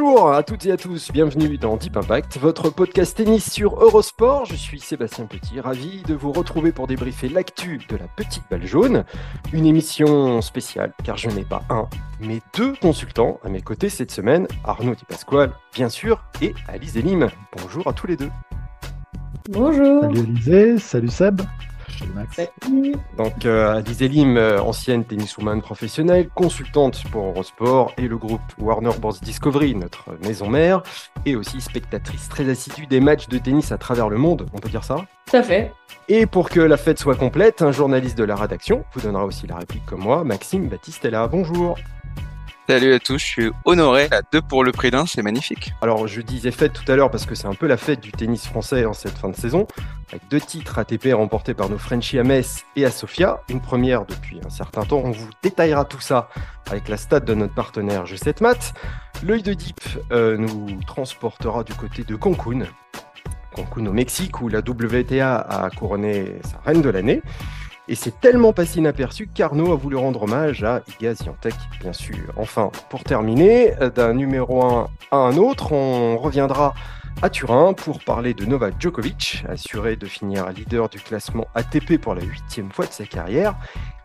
Bonjour à toutes et à tous, bienvenue dans Deep Impact, votre podcast tennis sur Eurosport. Je suis Sébastien Petit, ravi de vous retrouver pour débriefer l'actu de la petite balle jaune. Une émission spéciale car je n'ai pas un, mais deux consultants à mes côtés cette semaine, Arnaud Di Pasquale, bien sûr, et Alice Elim. Bonjour à tous les deux. Bonjour. Salut Alizé, salut Seb. Max. Donc, euh, euh, ancienne tenniswoman professionnelle, consultante pour Eurosport et le groupe Warner Bros. Discovery, notre maison mère, et aussi spectatrice très assidue des matchs de tennis à travers le monde, on peut dire ça? Tout à fait. Et pour que la fête soit complète, un journaliste de la rédaction vous donnera aussi la réplique comme moi, Maxime Battistella. Bonjour. Salut à tous, je suis honoré à deux pour le prix d'un, c'est magnifique. Alors je disais fête tout à l'heure parce que c'est un peu la fête du tennis français en cette fin de saison, avec deux titres ATP remportés par nos Frenchies à Metz et à Sofia, une première depuis un certain temps, on vous détaillera tout ça avec la stat de notre partenaire G7 Mat. L'œil de Deep euh, nous transportera du côté de Cancun, Cancun au Mexique où la WTA a couronné sa reine de l'année. Et c'est tellement passé inaperçu qu'Arnaud a voulu rendre hommage à Iga Swiatek, bien sûr. Enfin, pour terminer, d'un numéro 1 à un autre, on reviendra à Turin pour parler de Novak Djokovic, assuré de finir leader du classement ATP pour la huitième fois de sa carrière.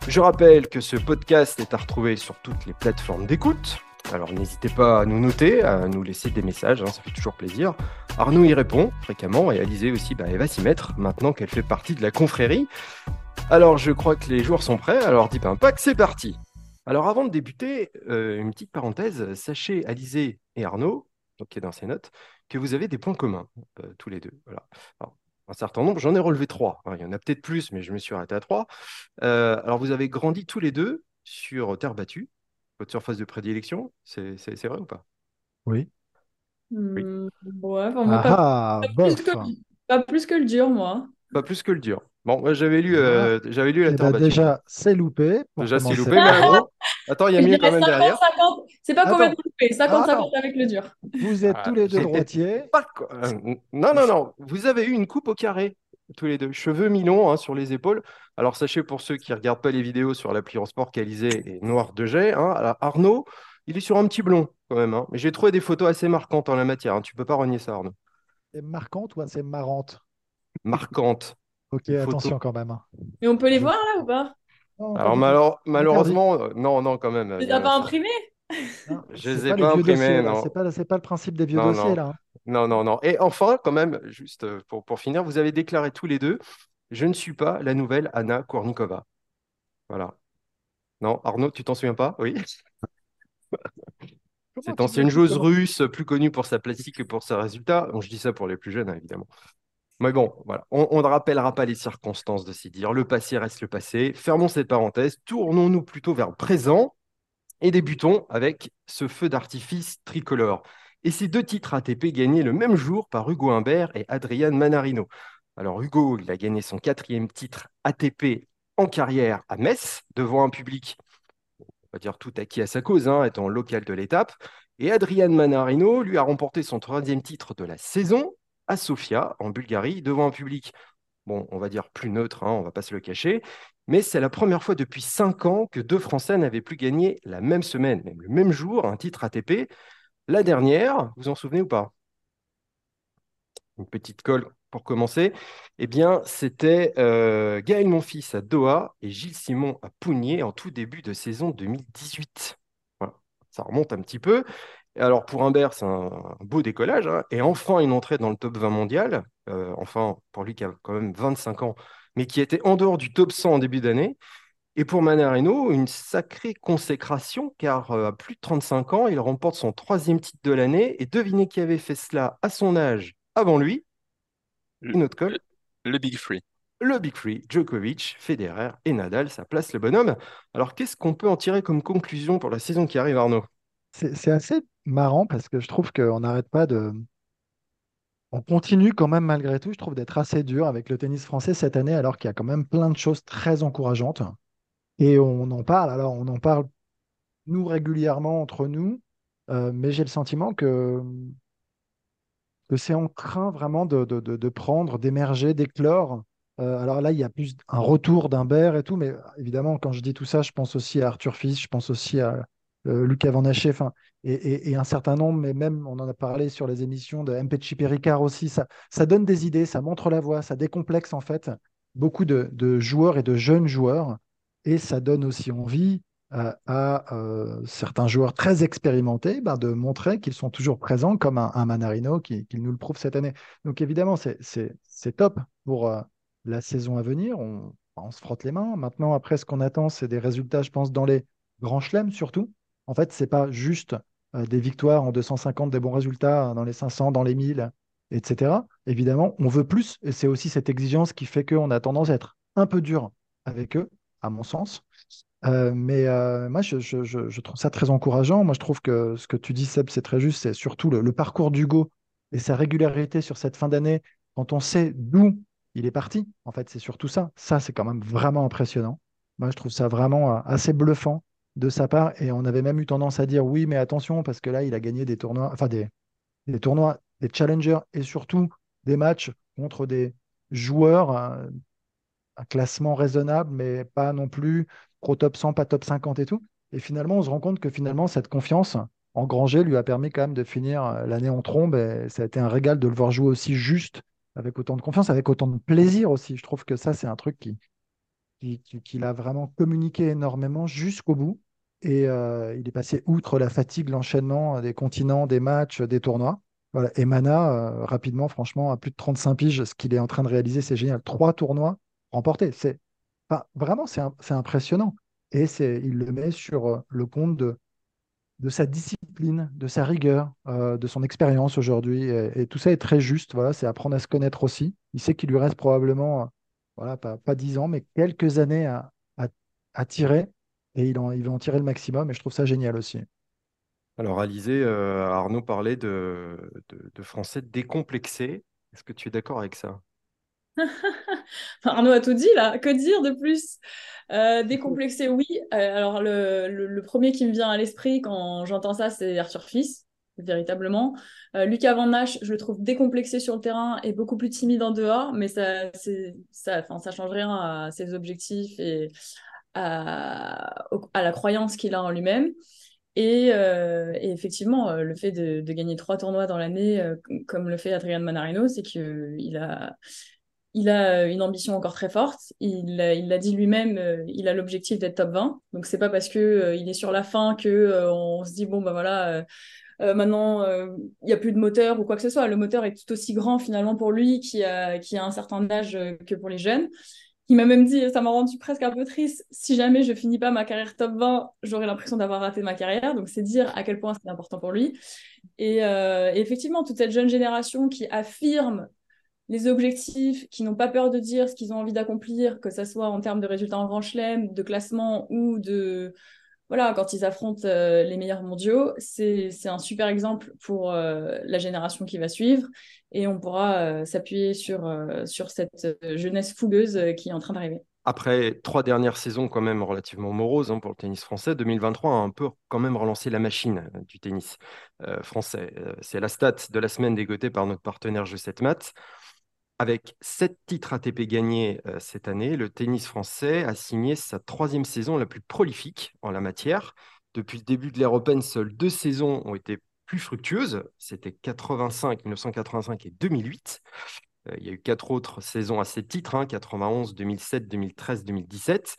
Je rappelle que ce podcast est à retrouver sur toutes les plateformes d'écoute. Alors n'hésitez pas à nous noter, à nous laisser des messages, hein, ça fait toujours plaisir. Arnaud y répond fréquemment et Alizé aussi, bah, elle va s'y mettre maintenant qu'elle fait partie de la confrérie. Alors, je crois que les joueurs sont prêts. Alors, Deep Impact, c'est parti. Alors, avant de débuter, euh, une petite parenthèse. Sachez, Alizé et Arnaud, donc qui est dans ses notes, que vous avez des points communs, euh, tous les deux. Voilà. Un certain nombre, j'en ai relevé trois. il y en a peut-être plus, mais je me suis arrêté à trois. Euh, alors, vous avez grandi tous les deux sur terre battue, votre surface de prédilection. C'est vrai ou pas? Oui. Hmm, oui. ouais, enfin, ah, pas, ah, pas bof. plus que, pas plus que le dur, moi. Pas plus que le dur. Bon, moi, j'avais lu, euh, j'avais lu la battue. déjà, c'est loupé. Déjà, c'est loupé, mais. Attends, il y a mieux quand même derrière. 50-50. C'est pas complètement loupé. 50-50 Ah, non. avec le dur. Vous êtes Ah, tous les deux droitiers. Pas quoi. Euh, Non, non, non. Vous avez eu une coupe au carré, tous les deux. Cheveux mi-longs hein, sur les épaules. Alors, sachez pour ceux qui ne regardent pas les vidéos sur l'appli Eurosport qu'Alizé est noir de jet. hein. Alors, Arnaud, il est sur un petit blond quand même. hein. Mais j'ai trouvé des photos assez marquantes en la matière. hein. Tu peux pas renier ça, Arnaud. C'est marquante ou c'est marrante? Marquantes. Ok, Photo. attention quand même. Mais on peut les voir là ou pas? Non, Alors, malheure- malheureusement, euh, non, non, quand même. Tu il y les as en a pas. Non, Je c'est les ai pas imprimés, non. C'est pas, le principe des vieux Non, dossiers, non. là. Non, non, non. Et enfin, quand même, juste euh, pour, pour finir, vous avez déclaré tous les deux, je ne suis pas la nouvelle Anna Kournikova. Voilà. Non, Arnaud, tu t'en souviens pas? Oui. Cette ancienne joueuse russe, plus connue pour sa plastique que pour ses résultats. Bon, je dis ça pour les plus jeunes, hein, évidemment. Mais bon, voilà. On on ne rappellera pas les circonstances de s'y dire. Le passé reste le passé. Fermons cette parenthèse. Tournons-nous plutôt vers le présent et débutons avec ce feu d'artifice tricolore. Et ces deux titres ATP gagnés le même jour par Hugo Humbert et Adrian Manarino. Alors Hugo, il a gagné son quatrième titre ATP en carrière à Metz, devant un public, on va dire tout acquis à sa cause, hein, étant local de l'étape. Et Adrian Manarino lui a remporté son troisième titre de la saison à Sofia, en Bulgarie, devant un public, bon, on va dire plus neutre, hein, on va pas se le cacher. Mais c'est la première fois depuis cinq ans que deux Français n'avaient plus gagné la même semaine, même le même jour, un titre ATP. La dernière, vous en souvenez ou pas? Une petite colle pour commencer. Eh bien, c'était euh, Gaël Monfils à Doha et Gilles Simon à Pougnier en tout début de saison 2018. Voilà. Ça remonte un petit peu. Alors, pour Humbert, c'est un, un beau décollage. hein. Et enfin, une entrée dans le top 20 mondial. Euh, enfin, pour lui qui a quand même 25 ans, mais qui était en dehors du top 100 en début d'année. Et pour Manarino, une sacrée consécration, car euh, à plus de 35 ans, il remporte son troisième titre de l'année. Et devinez qui avait fait cela à son âge avant lui Une autre colle Le Big Free. le Big Free, Djokovic, Federer et Nadal, ça place le bonhomme. Alors, qu'est-ce qu'on peut en tirer comme conclusion pour la saison qui arrive, Arnaud? C'est c'est assez marrant parce que je trouve qu'on n'arrête pas de. on continue quand même malgré tout, je trouve, d'être assez dur avec le tennis français cette année, alors qu'il y a quand même plein de choses très encourageantes. Et on en parle, alors on en parle nous régulièrement entre nous, euh, mais j'ai le sentiment que, que c'est en train vraiment de, de- de- prendre, d'émerger, d'éclore. Euh, alors là, il y a plus un retour d'Humbert et tout, mais évidemment, quand je dis tout ça, je pense aussi à Arthur Fils, je pense aussi à euh, Lucas Van Haché, et, un certain nombre, mais même, on en a parlé sur les émissions de MPC Péricard aussi, ça, ça donne des idées, ça montre la voie, ça décomplexe en fait beaucoup de joueurs et de jeunes joueurs, et ça donne aussi envie euh, à euh, certains joueurs très expérimentés ben, de montrer qu'ils sont toujours présents, comme un, Manarino qui, nous le prouve cette année. Donc évidemment, c'est top pour euh, la saison à venir. On, se frotte les mains. Maintenant, après, ce qu'on attend, c'est des résultats, je pense, dans les grands chelems surtout. En fait, c'est pas juste des victoires en 250, des bons résultats dans les 500, dans les 1000, etc. Évidemment, on veut plus, et c'est aussi cette exigence qui fait qu'on a tendance à être un peu dur avec eux, à mon sens. Euh, mais euh, moi, je, trouve ça très encourageant. Moi, je trouve que ce que tu dis, Seb, c'est très juste. C'est surtout le, parcours d'Hugo et sa régularité sur cette fin d'année, quand on sait d'où il est parti. En fait, c'est surtout ça. Ça, c'est quand même vraiment impressionnant. Moi, je trouve ça vraiment euh, assez bluffant de sa part. Et on avait même eu tendance à dire oui, mais attention, parce que là, il a gagné des tournois, enfin des tournois, des challengers et surtout des matchs contre des joueurs. Un classement raisonnable, mais pas non plus pro top 100, pas top 50 et tout. Et finalement, on se rend compte que finalement, cette confiance engrangée lui a permis quand même de finir euh, l'année en trombe. Et ça a été un régal de le voir jouer aussi juste, avec autant de confiance, avec autant de plaisir aussi. Je trouve que ça, c'est un truc qui, qui- qui- qu'il a vraiment communiqué énormément jusqu'au bout. Et euh, il est passé outre la fatigue, l'enchaînement des continents, des matchs, des tournois. Voilà. Et Mana, euh, rapidement, franchement, à plus de 35 piges, ce qu'il est en train de réaliser, c'est génial. Trois tournois remportés. C'est, vraiment, c'est impressionnant. Et il le met sur euh, le compte de, sa discipline, de sa rigueur, euh, de son expérience aujourd'hui. Et, tout ça est très juste. Voilà, c'est apprendre à se connaître aussi. Il sait qu'il lui reste probablement, euh, pas, pas 10 ans, mais quelques années à, tirer. Et il, va en tirer le maximum. Et je trouve ça génial aussi. Alors, Alizé, Arnaud parlait de, Français décomplexés. Est-ce que tu es d'accord avec ça? Arnaud a tout dit là, que dire de plus? Euh, décomplexé, oui. Euh, alors le, le- le premier qui me vient à l'esprit quand j'entends ça, c'est Arthur Fils, véritablement. Euh, Lucas Van Ness, je le trouve décomplexé sur le terrain et beaucoup plus timide en dehors, mais ça, ça, change rien à ses objectifs et à, la croyance qu'il a en lui-même. Et, euh, et effectivement, le fait de, de gagner trois tournois dans l'année, euh, comme le fait Adrian Manarino, c'est qu'il a, il a une ambition encore très forte. Il l'a dit lui-même, euh, il a l'objectif d'être top 20. Donc c'est pas parce que euh, il est sur la fin que euh, on se dit bon bah voilà euh, euh, maintenant euh, il y a plus de moteur ou quoi que ce soit. Le moteur est tout aussi grand finalement pour lui qui a qui a un certain âge euh, que pour les jeunes. Il m'a même dit, ça m'a rendu presque un peu triste. Si jamais je finis pas ma carrière top 20, j'aurais l'impression d'avoir raté ma carrière. Donc c'est dire à quel point c'est important pour lui. Et, euh, et effectivement, toute cette jeune génération qui affirme les objectifs, qui n'ont pas peur de dire ce qu'ils ont envie d'accomplir, que ce soit en termes de résultats en grand chelem, de classement ou de... Voilà, quand ils affrontent euh, les meilleurs mondiaux, c'est un super exemple pour euh, la génération qui va suivre et on pourra euh, s'appuyer sur, sur cette jeunesse fougueuse qui est en train d'arriver. Après trois dernières saisons quand même relativement moroses hein, pour le tennis français, 2023 a un peu quand même relancé la machine du tennis français. C'est la stat de la semaine dégotée par notre partenaire G7 Math. Avec sept titres ATP gagnés euh, cette année, le tennis français a signé sa troisième saison la plus prolifique en la matière. Depuis le début de l'ère open, seules deux saisons ont été plus fructueuses. C'était 85, 1985 et 2008. Euh, il y a eu quatre autres saisons à ces titres, hein, 91, 2007, 2013, 2017.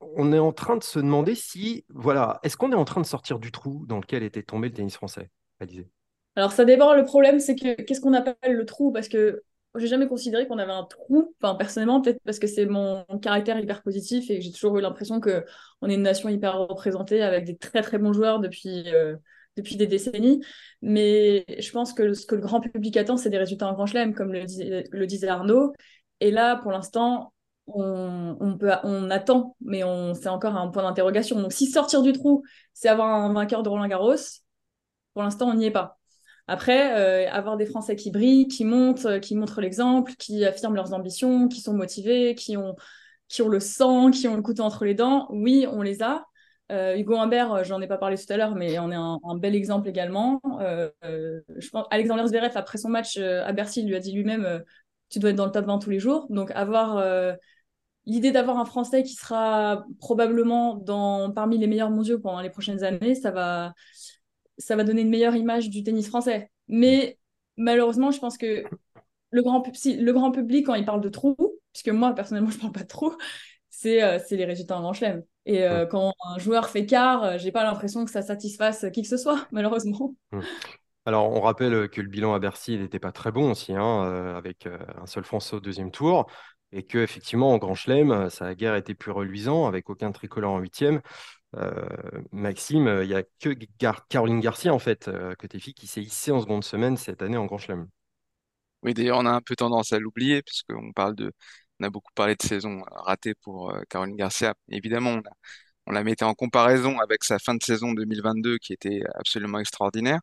On est en train de se demander si, voilà, est-ce qu'on est en train de sortir du trou dans lequel était tombé le tennis français Alizé? Alors ça dépend, le problème c'est que qu'est-ce qu'on appelle le trou? Parce que j'ai jamais considéré qu'on avait un trou, personnellement peut-être parce que c'est mon caractère hyper positif et j'ai toujours eu l'impression que on est une nation hyper représentée avec des très très bons joueurs depuis, euh, depuis des décennies. Mais je pense que ce que le grand public attend, c'est des résultats en grand chelem, comme le, dis- le disait Arnaud. Et là, pour l'instant, on, attend, mais c'est encore un point d'interrogation. Donc si sortir du trou, c'est avoir un vainqueur de Roland Garros, pour l'instant, on n'y est pas. Après, avoir des Français qui brillent, qui montent, qui montrent l'exemple, qui affirment leurs ambitions, qui sont motivés, qui ont, qui ont le sang, qui ont le couteau entre les dents, oui, on les a. Euh, Hugo Humbert, euh, j'en ai pas parlé tout à l'heure, mais on est un, bel exemple également. Euh, je pense Alexander Zverev, après son match à Bercy, lui a dit lui-même Tu dois être dans le top 20 tous les jours. Donc, avoir l'idée d'avoir un Français qui sera probablement dans, parmi les meilleurs mondiaux pendant les prochaines années, ça va, ça va donner une meilleure image du tennis français. Mais malheureusement, je pense que le grand, le grand public, quand il parle de trous, puisque moi, personnellement, je parle pas de trous, c'est les résultats en Grand Chelem. Et euh, quand un joueur fait quart, euh, j'ai pas l'impression que ça satisfasse qui que ce soit, malheureusement. Hum. Alors, on rappelle que le bilan à Bercy n'était pas très bon aussi, hein, euh, avec un seul Français au deuxième tour, et que effectivement en Grand Chelem, ça a guère été plus reluisant, avec aucun tricolore en huitième. Maxime, il n'y a que Caroline Garcia en fait, côté fille, qui s'est hissée en seconde semaine cette année en Grand Chelem. Oui, d'ailleurs, on a un peu tendance à l'oublier, parce qu'on parle de on a beaucoup parlé de saison ratée pour euh, Caroline Garcia. Évidemment, on, la mettait en comparaison avec sa fin de saison 2022 qui était absolument extraordinaire.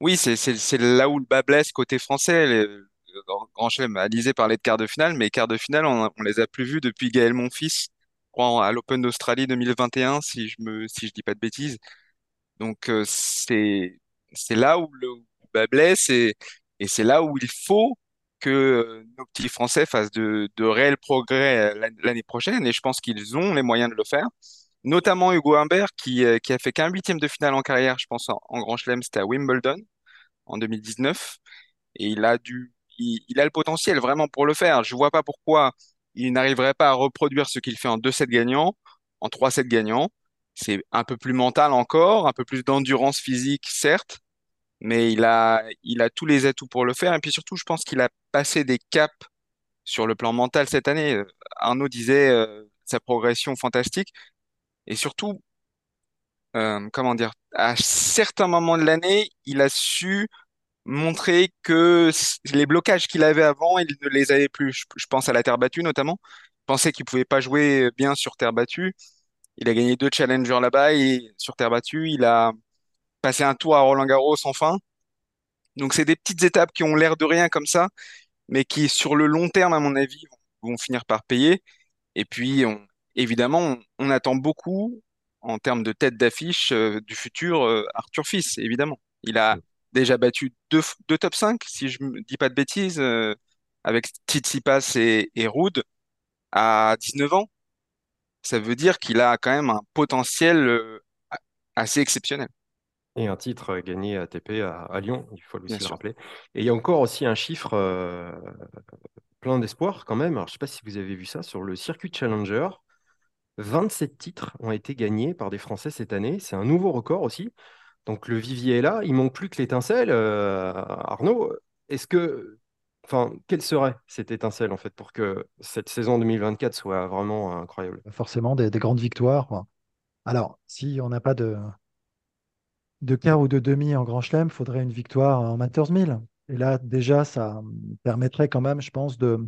Oui, c'est là où le bas blesse côté français. Grand Chelem, Alizé parlait de quart de finale, mais quart de finale, on, on les a plus vus depuis Gaël Monfils, à l'Open d'Australie 2021, si je me, si je dis pas de bêtises. Donc euh, c'est c'est là où le bas blesse et, c'est là où il faut que euh, nos petits Français fassent de, réels progrès euh, l'année prochaine, et je pense qu'ils ont les moyens de le faire. Notamment Hugo Humbert, qui, qui a fait qu'un huitième de finale en carrière, je pense, en, Grand Chelem, c'était à Wimbledon en 2019, et il a du, il, a le potentiel vraiment pour le faire. Je vois pas pourquoi il n'arriverait pas à reproduire ce qu'il fait en 2-7 gagnants, en 3-7 gagnants. C'est un peu plus mental encore, un peu plus d'endurance physique, certes, mais il a, tous les atouts pour le faire. Et puis surtout, je pense qu'il a passé des caps sur le plan mental cette année. Arnaud disait euh, sa progression fantastique. Et surtout, euh, comment dire, à certains moments de l'année, il a su montrer que les blocages qu'il avait avant, il ne les avait plus. Je, pense à la terre battue notamment. Je pensais qu'il pouvait pas jouer bien sur terre battue. Il a gagné deux challengers là-bas et sur terre battue, il a passer un tour à Roland Garros enfin. Donc c'est des petites étapes qui ont l'air de rien comme ça, mais qui sur le long terme, à mon avis, vont, finir par payer. Et puis, on, évidemment, on, attend beaucoup en termes de tête d'affiche euh, du futur euh, Arthur Fils, évidemment. Il a déjà battu deux, top 5, si je ne dis pas de bêtises, euh, avec Tsitsipas et, et Rude à 19 ans. Ça veut dire qu'il a quand même un potentiel assez exceptionnel et un titre gagné à ATP à, Lyon, il faut aussi le rappeler. Et il y a encore aussi un chiffre euh, plein d'espoir quand même. Alors, je ne sais pas si vous avez vu ça sur le circuit Challenger. 27 titres ont été gagnés par des Français cette année. C'est un nouveau record aussi. Donc le vivier est là. Il manque plus que l'étincelle. Euh, Arnaud, est-ce que, enfin, quelle serait cette étincelle en fait pour que cette saison 2024 soit vraiment incroyable? Forcément des, des grandes victoires. Alors, si on n'a pas de, de quart ou de demi en Grand Chelem, il faudrait une victoire en Masters 1000. Et là, déjà, ça permettrait quand même, je pense, de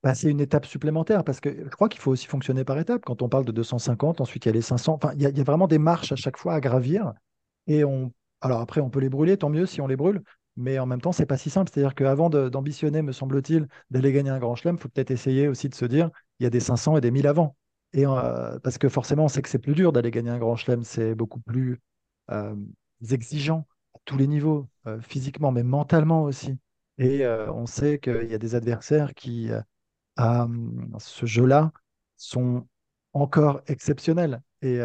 passer une étape supplémentaire. Parce que je crois qu'il faut aussi fonctionner par étapes. Quand on parle de 250, ensuite il y a les 500. Enfin, il y, a, vraiment des marches à chaque fois à gravir. Et on. Alors après, on peut les brûler, tant mieux si on les brûle. Mais en même temps, c'est pas si simple. C'est-à-dire qu'avant d'ambitionner, me semble-t-il, d'aller gagner un grand chelem, il faut peut-être essayer aussi de se dire il y a des 500 et des 1000 avant. Et euh, parce que forcément, on sait que c'est plus dur d'aller gagner un grand chelem, c'est beaucoup plus euh, exigeants à tous les niveaux, euh, physiquement, mais mentalement aussi. Et on sait qu'il y a des adversaires qui, à ce jeu-là, sont encore exceptionnels et,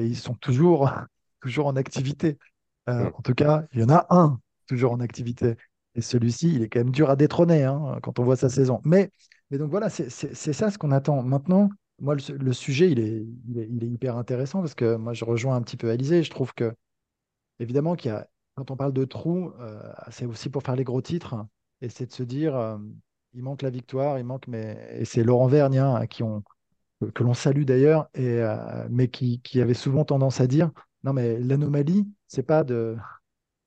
ils sont toujours, toujours en activité. En tout cas, il y en a un toujours en activité. Et celui-ci, il est quand même dur à détrôner hein, quand on voit sa saison. Mais, mais donc voilà, c'est ça ce qu'on attend. Maintenant, moi, le, sujet, il est, il est, il, est, hyper intéressant parce que moi, je rejoins un petit peu Alizé. Je trouve que évidemment qu'il y a, quand on parle de trous, euh, c'est aussi pour faire les gros titres. Et c'est de se dire, euh, il manque la victoire, il manque, mais et c'est Laurent Vergne hein, qui ont, que l'on salue d'ailleurs, et euh, mais qui, qui, avait souvent tendance à dire, non mais l'anomalie, c'est pas de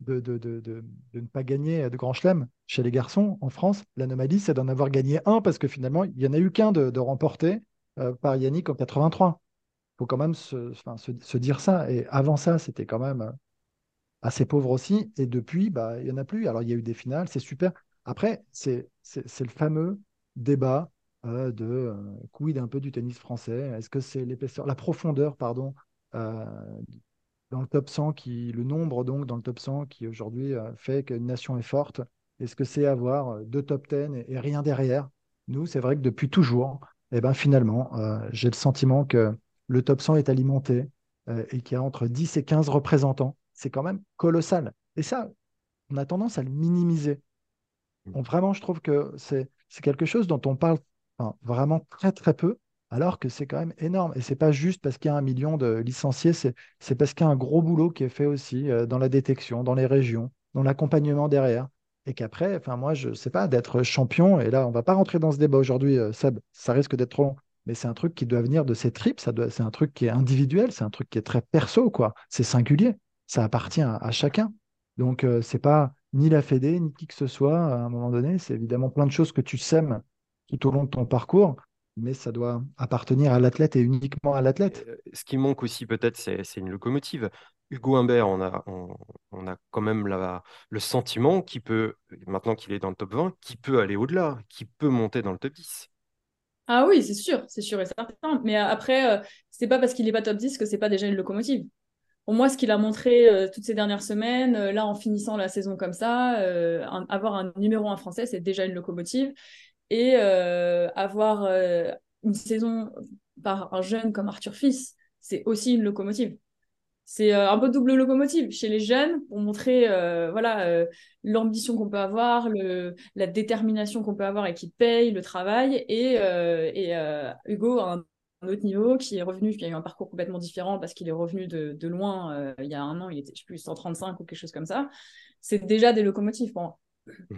de, de, de, ne pas gagner de grand chelem chez les garçons en France. L'anomalie, c'est d'en avoir gagné un parce que finalement, il n'y en a eu qu'un de, remporté par Yannick en 83. Il faut quand même se, dire ça. Et avant ça, c'était quand même assez pauvre aussi. Et depuis, bah, il n'y en a plus. Alors, il y a eu des finales, c'est super. Après, c'est le fameux débat euh, de euh, quid un peu du tennis français? Est-ce que c'est l'épaisseur, la profondeur, pardon, euh, dans le top 100, qui, le nombre donc dans le top 100 qui aujourd'hui fait qu'une nation est forte Est-ce que c'est avoir deux top 10 et, rien derrière? Nous, c'est vrai que depuis toujours, eh ben, finalement, j'ai le sentiment que le top 100 est alimenté et qu'il y a entre 10 et 15 représentants. C'est quand même colossal. Et ça, on a tendance à le minimiser. Donc, vraiment, je trouve que c'est quelque chose dont on parle vraiment très très peu, alors que c'est quand même énorme. Et c'est pas juste parce qu'il y a un million de licenciés, c'est parce qu'il y a un gros boulot qui est fait aussi euh, dans la détection, dans les régions, dans l'accompagnement derrière. Et qu'après, enfin moi, je sais pas, d'être champion, et là, on va pas rentrer dans ce débat aujourd'hui, euh, Seb, ça risque d'être trop long, mais c'est un truc qui doit venir de ses tripes, c'est un truc qui est individuel, c'est un truc qui est très perso, quoi. C'est singulier, ça appartient à, chacun. Donc, euh, c'est pas ni la Fédé, ni qui que ce soit, à un moment donné, c'est évidemment plein de choses que tu sèmes tout au long de ton parcours, mais ça doit appartenir à l'athlète et uniquement à l'athlète. Euh, ce qui manque aussi peut-être, c'est une locomotive. Hugo Humbert, on a, on, a quand même la, le sentiment qu'il peut, maintenant qu'il est dans le top 20, qu'il peut aller au-delà, qu'il peut monter dans le top 10. Ah oui, c'est sûr, c'est sûr et certain. Mais après, euh, c'est pas parce qu'il n'est pas top 10 que c'est pas déjà une locomotive. Pour moi, ce qu'il a montré euh, toutes ces dernières semaines, là en finissant la saison comme ça, avoir un numéro 1 français, c'est déjà une locomotive et euh, avoir euh, une saison par un jeune comme Arthur Fils, c'est aussi une locomotive. C'est euh, un peu double locomotive chez les jeunes pour montrer voilà l'ambition qu'on peut avoir, la détermination qu'on peut avoir et qui paye le travail. Et, Hugo a un autre niveau qui est revenu, qui a eu un parcours complètement différent parce qu'il est revenu de, loin il y a un an, il était je sais plus 135 ou quelque chose comme ça. C'est déjà des locomotives.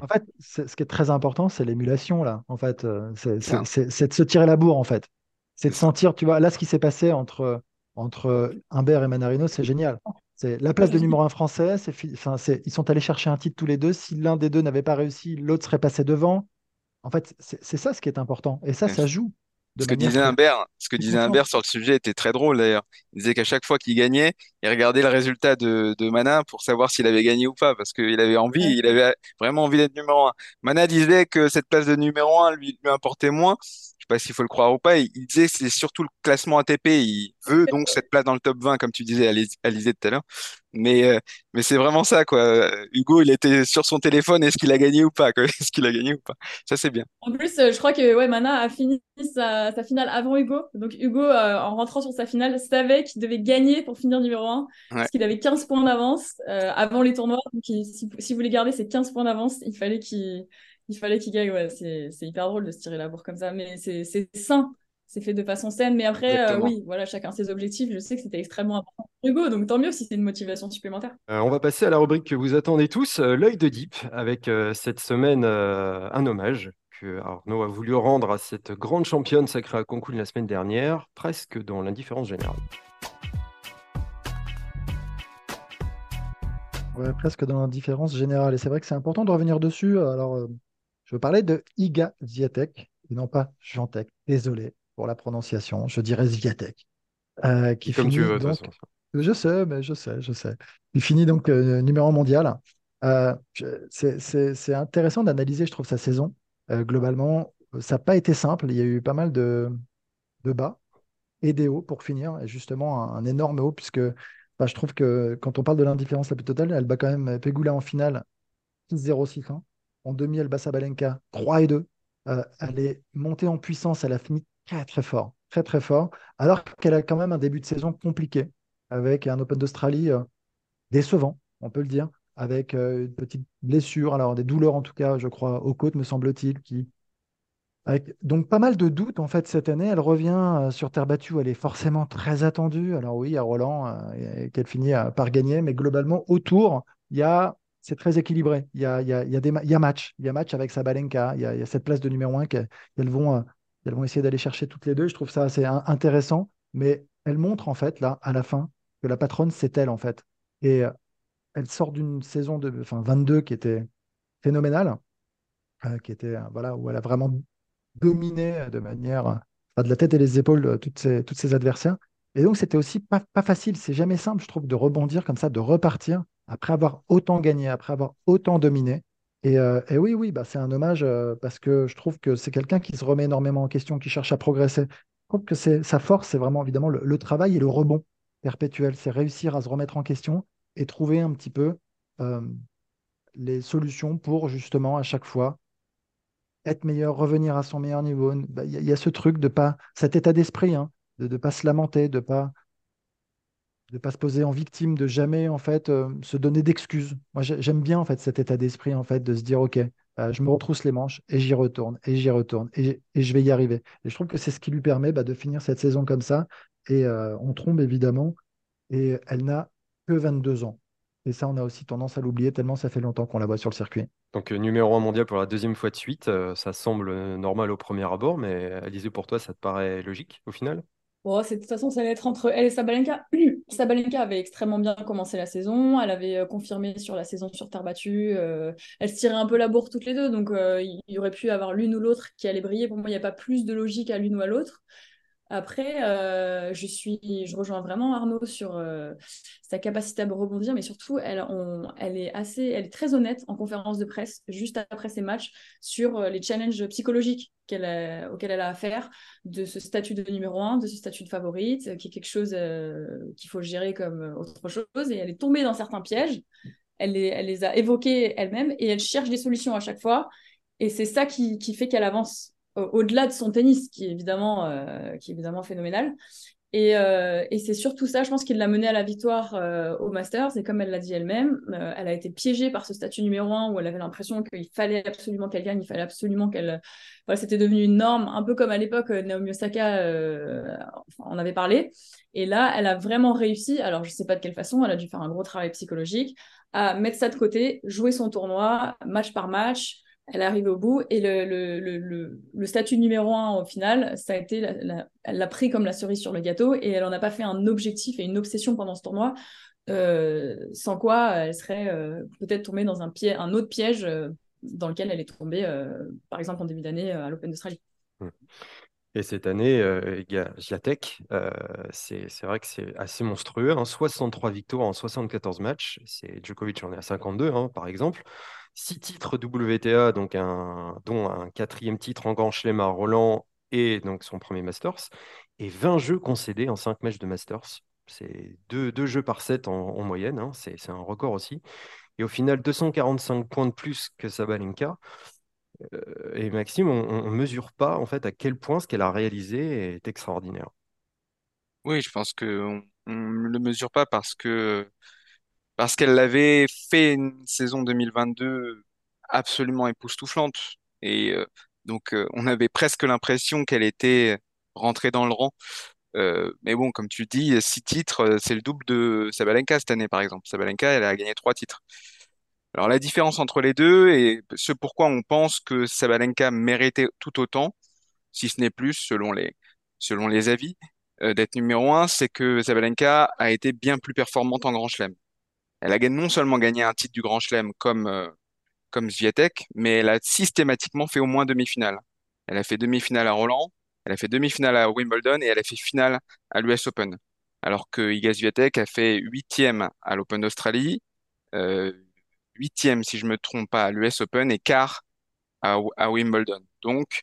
En fait, ce qui est très important, c'est l'émulation, là. En fait, euh, c'est de se tirer la bourre, en fait. C'est de sentir, tu vois, là, ce qui s'est passé entre, entre Humbert et Manarino, c'est génial. C'est la place de numéro un français. ils sont allés chercher un titre tous les deux. Si l'un des deux n'avait pas réussi, l'autre serait passé devant. En fait, c'est ça ce qui est important. Et ça, ça joue. Ce que disait Humbert, ce que disait sur le sujet était très drôle d'ailleurs. Il disait qu'à chaque fois qu'il gagnait, il regardait le résultat de, de Mana pour savoir s'il avait gagné ou pas, parce qu'il avait envie, il avait vraiment envie d'être numéro un. Mana disait que cette place de numéro un lui, lui importait moins. Pas s'il faut le croire ou pas. Il, disait que c'est surtout le classement ATP. Il veut donc cette place dans le top 20, comme tu disais, Alizé tout à l'heure. Mais, euh, mais c'est vraiment ça, quoi. Hugo, il était sur son téléphone, est-ce qu'il a gagné ou pas, Est-ce qu'il a gagné ou pas? Ça, c'est bien. En plus, euh, je crois que ouais, Mana a fini sa, sa finale avant Hugo. Donc, Hugo, euh, en rentrant sur sa finale, savait qu'il devait gagner pour finir numéro 1. Parce qu'il avait 15 points d'avance avant les tournois. Donc, si, si, vous voulez garder ces 15 points d'avance, il fallait qu'il il fallait qu'il gagne. Ouais, c'est hyper drôle de se tirer la bourre comme ça. Mais c'est sain c'est fait de façon saine. Mais après, euh, oui, voilà, chacun ses objectifs. Je sais que c'était extrêmement important pour Hugo, donc tant mieux si c'est une motivation supplémentaire. Euh, on va passer à la rubrique que vous attendez tous, euh, l'œil de Deep, avec cette semaine un hommage que Arnaud a voulu rendre à cette grande championne sacrée à Cancun la semaine dernière, presque dans l'indifférence générale. Ouais, presque dans l'indifférence générale. Et c'est vrai que c'est important de revenir dessus. Alors, je veux parler de Iga Ziatek, et non pas Jantek. Désolé pour la prononciation, je dirais Zviatek. Euh, qui Comme tu veux, donc... Je sais, mais je sais, je sais. Il finit donc euh, numéro mondial. Euh, c'est intéressant d'analyser, je trouve, sa saison. globalement, ça n'a pas été simple. Il y a eu pas mal de, de bas et des hauts pour finir. Et justement, un, énorme haut, puisque bah, je trouve que quand on parle de l'indifférence la plus totale, elle bat quand même Pegula en finale 6-0-6-1. En demi, elle bat Sabalenka 3 et 2. elle est montée en puissance, elle a fini très très fort, très très fort, alors qu'elle a quand même un début de saison compliqué, avec un Open d'Australie euh, décevant, on peut le dire, avec euh, une petite blessure, alors des douleurs en tout cas, je crois, aux côtes, me semble-t-il, qui... Donc pas mal de doutes en fait cette année. Elle revient euh, sur terre battue, elle est forcément très attendue. Alors oui, à Roland, qu'elle finit par gagner, mais globalement autour, il y a c'est très équilibré. Il y a, il y a, il y a, match. Il y a match avec Sabalenka. Il y a, il y a cette place de numéro 1 qu'elles vont elles vont essayer d'aller chercher toutes les deux. Je trouve ça assez intéressant. Mais elle montre, en fait, là, à la fin, que la patronne, c'est elle, en fait. Et euh, elle sort d'une saison de enfin, 22 qui était phénoménale, euh, qui était, euh, voilà, où elle a vraiment dominé de manière, de la tête et les épaules, toutes ses, toutes ses adversaires. Et donc, c'était aussi pas facile. C'est jamais simple, je trouve, de rebondir comme ça, de repartir après avoir autant gagné, après avoir autant dominé. Et, euh, oui, oui, bah, c'est un hommage euh, parce que je trouve que c'est quelqu'un qui se remet énormément en question, qui cherche à progresser. Je trouve que sa force, c'est vraiment évidemment le, travail et le rebond perpétuel. C'est réussir à se remettre en question et trouver un petit peu euh, les solutions pour justement à chaque fois être meilleur, revenir à son meilleur niveau. Bah, Il y, a- il y a ce truc de pas, cet état d'esprit, hein, de ne pas se lamenter, de pas de pas se poser en victime, de jamais en fait euh, se donner d'excuses. Moi, j'ai- j'aime bien en fait cet état d'esprit en fait de se dire ok, euh, je me retrousse les manches et j'y retourne et j'y retourne et, et je vais y arriver. Et je trouve que c'est ce qui lui permet bah, de finir cette saison comme ça. Et euh, on trombe évidemment. Et elle n'a que 22 ans. Et ça, on a aussi tendance à l'oublier tellement ça fait longtemps qu'on la voit sur le circuit. Donc, numéro un mondial pour la deuxième fois de suite, euh, ça semble normal au premier abord, mais Alizé, pour toi, ça te paraît logique au final? Bon, c'est- de toute façon, ça allait être entre elle et Sabalenka. Sabalenka avait extrêmement bien commencé la saison. Elle avait euh, confirmé sur la saison sur terre battue. euh, elle se tirait un peu la bourre toutes les deux. Donc, euh, il y aurait pu avoir l'une ou l'autre qui allait briller. Pour moi, il n'y a pas plus de logique à l'une ou à l'autre. Après, euh, je suis, je rejoins vraiment Arnaud sur euh, sa capacité à rebondir, mais surtout, elle, est assez, elle est très honnête en conférence de presse juste après ses matchs sur euh, les challenges psychologiques auxquels elle a affaire, de ce statut de numéro un, de ce statut de favorite, qui est quelque chose qu'il faut gérer comme autre chose. Et elle est tombée dans certains pièges. Elle les, a évoqués elle-même et elle cherche des solutions à chaque fois. Et c'est ça qui, fait qu'elle avance au-delà de son tennis, qui est évidemment, euh, qui évidemment phénoménal. Et, euh, et c'est surtout ça, je pense, qui l'a menée à la victoire euh, au Masters. Et comme elle l'a dit elle-même, elle a été piégée par ce statut numéro un où elle avait l'impression qu'il fallait absolument qu'elle gagne, il fallait absolument qu'elle. Voilà, c'était devenu une norme, un peu comme à l'époque Naomi Osaka en avait parlé. Et là, elle a vraiment réussi. Alors, je sais pas de quelle façon, elle a dû faire un gros travail psychologique à mettre ça de côté, jouer son tournoi match par match elle arrive au bout et le, le, le, statut numéro un au final, ça a été, elle l'a pris comme la cerise sur le gâteau et elle en a pas fait un objectif et une obsession pendant ce tournoi, euh, sans quoi elle serait euh, peut-être tombée dans un, autre piège euh, dans lequel elle est tombée, par exemple en début d'année à l'Open d'Australie. Et cette année, Giatek, c'est vrai que c'est assez monstrueux. Hein, 63 victoires en 74 matchs. C'est Djokovic en est à 52, hein, par exemple. Six titres WTA, donc un, dont un quatrième titre en Grand Chelem à Roland et donc son premier Masters. Et 20 jeux concédés en 5 matchs de Masters. C'est deux, deux jeux par set en, en moyenne. Hein, c'est un record aussi. Et au final, 245 points de plus que Sabalenka. Euh, et Maxime, on ne mesure pas en fait à quel point ce qu'elle a réalisé est extraordinaire. Oui, je pense que on, on ne le mesure pas parce que parce qu'elle avait fait une saison 2022 absolument époustouflante et euh, donc euh, on avait presque l'impression qu'elle était rentrée dans le rang. Euh, mais bon, comme tu dis, six titres, c'est le double de Sabalenka cette année, par exemple. Sabalenka, elle a gagné trois titres. Alors la différence entre les deux et ce pourquoi on pense que Sabalenka méritait tout autant, si ce n'est plus selon les selon les avis, d'être numéro un, c'est que Sabalenka a été bien plus performante en Grand Chelem. Elle a non seulement gagné un titre du Grand Chelem comme euh, comme Swiatek, mais elle a systématiquement fait au moins demi-finale. Elle a fait demi-finale à Roland, elle a fait demi-finale à Wimbledon et elle a fait finale à l'US Open. Alors que Iga Swiatek a fait huitième à l'Open d'Australie, euh, huitième si je me trompe pas à l'US Open et quart à, à Wimbledon. Donc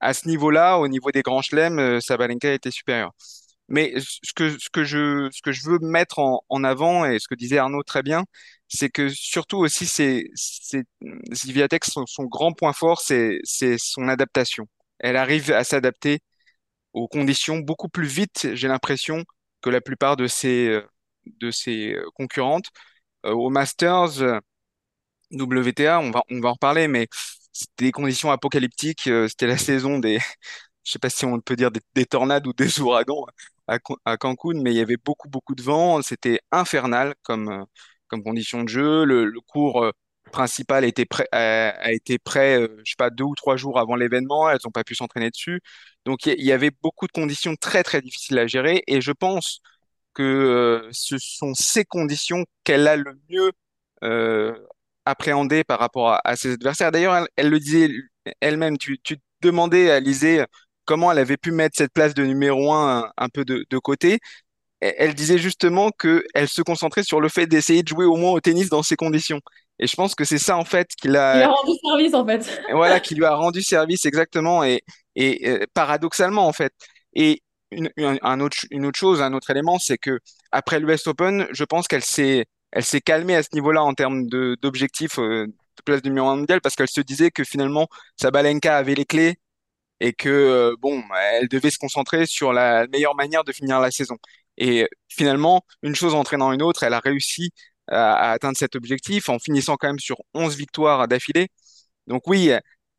à ce niveau-là, au niveau des grands chelems, euh, Sabalenka était supérieure. Mais ce que, ce que je, ce que je veux mettre en, en avant, et ce que disait Arnaud très bien, c'est que surtout aussi, c'est, c'est, son, son grand point fort, c'est, c'est son adaptation. Elle arrive à s'adapter aux conditions beaucoup plus vite, j'ai l'impression, que la plupart de ses, de ses concurrentes. Euh, au Masters, WTA, on va, on va en reparler, mais c'était des conditions apocalyptiques. euh, C'était la saison des, je sais pas si on peut dire des, des tornades ou des ouragans à, à Cancun, mais il y avait beaucoup, beaucoup de vent. C'était infernal comme, euh, comme condition de jeu. Le, cours euh, principal était prêt, a, été prêt, euh, je sais pas, deux ou trois jours avant l'événement. Elles n'ont pas pu s'entraîner dessus. Donc, il y, avait beaucoup de conditions très, très difficiles à gérer. Et je pense que ce sont ces conditions qu'elle a le mieux euh, appréhendées par rapport à, ses adversaires. D'ailleurs, elle, le disait elle-même. Tu, tu demandais à Alizé comment elle avait pu mettre cette place de numéro un un, un peu de, de côté. elle disait justement qu'elle se concentrait sur le fait d'essayer de jouer au moins au tennis dans ces conditions. Et je pense que c'est ça en fait qui Il a l'a, rendu service en fait. voilà, qui lui a rendu service exactement et, et euh, paradoxalement en fait. Et une, une, un autre, une autre chose, un autre élément, c'est que après l'US Open, je pense qu'elle s'est, elle s'est calmée à ce niveau-là en termes de, d'objectifs euh, de place du numéro un mondial parce qu'elle se disait que finalement Sabalenka avait les clés et que euh, bon, elle devait se concentrer sur la meilleure manière de finir la saison. Et finalement, une chose entraînant une autre, elle a réussi à, atteindre cet objectif en finissant quand même sur 11 victoires d'affilée. Donc oui,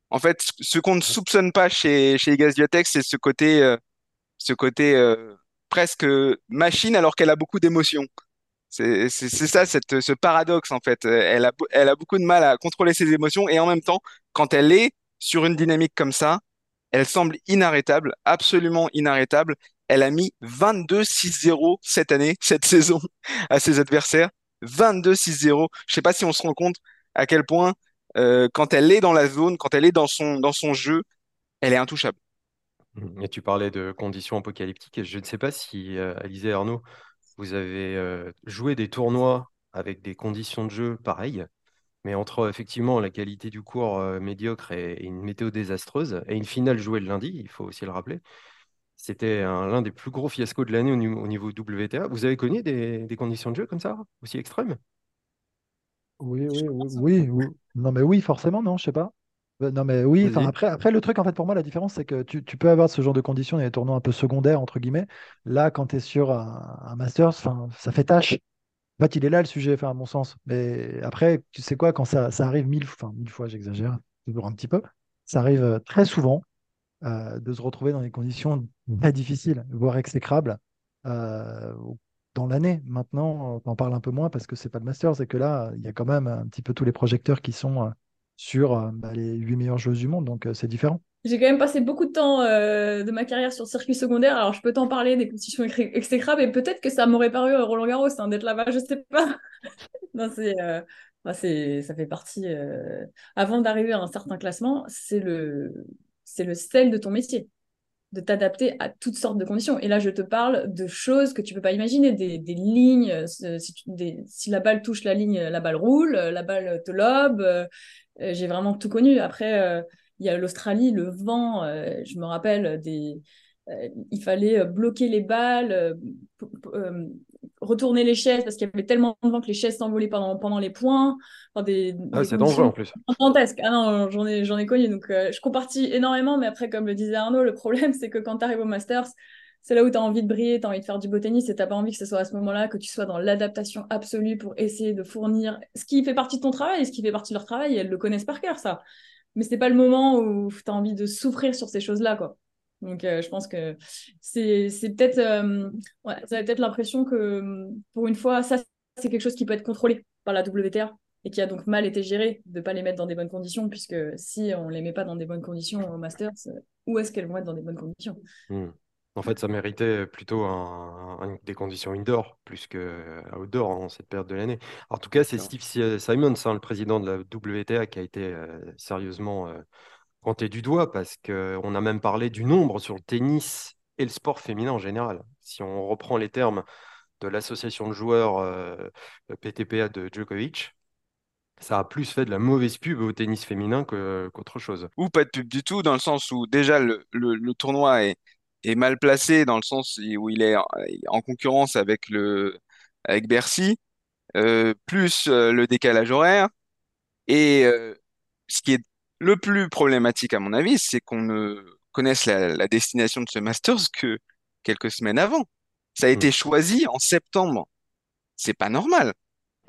en fait, ce qu'on ne soupçonne pas chez chez Iga Swiatek, c'est ce côté euh, ce côté euh, presque machine alors qu'elle a beaucoup d'émotions. C'est ça cette ce paradoxe en fait. Elle a elle a beaucoup de mal à contrôler ses émotions et en même temps, quand elle est sur une dynamique comme ça, elle semble inarrêtable, absolument inarrêtable. Elle a mis 22-6-0 cette année, cette saison, à ses adversaires. 22-6-0. Je sais pas si on se rend compte à quel point, euh, quand elle est dans la zone, quand elle est dans son, jeu, elle est intouchable. Et tu parlais de conditions apocalyptiques. Je ne sais pas si, euh, Alizé et Arnaud, vous avez euh, joué des tournois avec des conditions de jeu pareilles, mais entre effectivement la qualité du cours euh, médiocre et, et une météo désastreuse, et une finale jouée le lundi, il faut aussi le rappeler. C'était un- l'un des plus gros fiascos de l'année au, niveau au niveau WTA. Vous avez connu des, des conditions de jeu comme ça, aussi extrêmes? Oui, oui, oui. Non, mais oui, forcément, non, je sais pas. Euh, Non, mais oui, enfin, après, après, le truc, en fait, pour moi, la différence, c'est que tu, tu peux avoir ce genre de conditions dans les tournois un peu secondaires, entre guillemets. Là, quand tu es sur un, un Masters, ça fait tâche. En fait, il est là le sujet, enfin, à mon sens. Mais après, tu sais quoi, quand ça, ça arrive mille, enfin, mille fois, j'exagère, toujours un petit peu, ça arrive euh, très souvent euh, de se retrouver dans des conditions très difficiles, voire exécrables, euh, dans l'année. Maintenant, on en parle un peu moins parce que c'est pas le Masters, c'est que là, il y a quand même un petit peu tous les projecteurs qui sont sur bah, les huit meilleures joueuses du monde, donc c'est différent. J'ai quand même passé beaucoup de temps euh, de ma carrière sur circuit secondaire, alors je peux t'en parler des compétitions exé- exécrables et peut-être que ça m'aurait paru euh, Roland Garros hein, d'être là-bas, je sais pas. Non, euh, bah, c'est, ça fait partie. Avant d'arriver à un certain classement, c'est le, c'est le sel de ton métier, de t'adapter à toutes sortes de conditions. Et là, je te parle de choses que tu peux pas imaginer, des, lignes. Si, si la balle touche la ligne, la balle roule, la balle te lobe. j'ai vraiment tout connu. Après, il y a l'Australie, le vent. euh, je me rappelle des. euh, il fallait euh, bloquer les balles, euh, euh, retourner les chaises parce qu'il y avait tellement de vent que les chaises s'envolaient pendant, pendant les points. Enfin, des, Ah, c'est dangereux en plus. gigantesques. Ah non, j'en ai, j'en ai connu. Donc, euh, je compartis énormément. Mais après, comme le disait Arnaud, le problème, c'est que quand tu arrives au Masters, c'est là où tu as envie de briller, tu as envie de faire du beau tennis et tu pas envie que ce soit à ce moment-là que tu sois dans l'adaptation absolue pour essayer de fournir ce qui fait partie de ton travail et ce qui fait partie de leur travail. Et elles le connaissent par cœur, ça. Mais c'est pas le moment où tu as envie de souffrir sur ces choses-là, quoi. Donc, euh, je pense que c'est peut-être euh, ouais, avez peut-être l'impression que pour une fois, ça, c'est quelque chose qui peut être contrôlé par la WTA et qui a donc mal été géré de ne pas les mettre dans des bonnes conditions, puisque si on ne les met pas dans des bonnes conditions au Masters, euh, où est-ce qu'elles vont être dans des bonnes conditions? Hmm. En fait, ça méritait plutôt un- un- des conditions indoor plus que outdoor en cette période de l'année. En tout cas, c'est. Steve Si- Simons, hein, le président de la WTA, qui a été euh, sérieusement euh, pointé du doigt parce qu'on a même parlé du nombre sur le tennis et le sport féminin en général. Si on reprend les termes de l'association de joueurs euh, PTPA de Djokovic, ça a plus fait de la mauvaise pub au tennis féminin qu'autre chose. Ou pas de pub du tout, dans le sens où déjà le, le, le tournoi est, est mal placé, dans le sens où il est en, en concurrence avec le avec Bercy, euh, plus euh, le décalage horaire. Et euh, ce qui est le plus problématique à mon avis, c'est qu'on ne connaisse la, la destination de ce Masters que quelques semaines avant. Ça a Hmm. été choisi en septembre. C'est pas normal.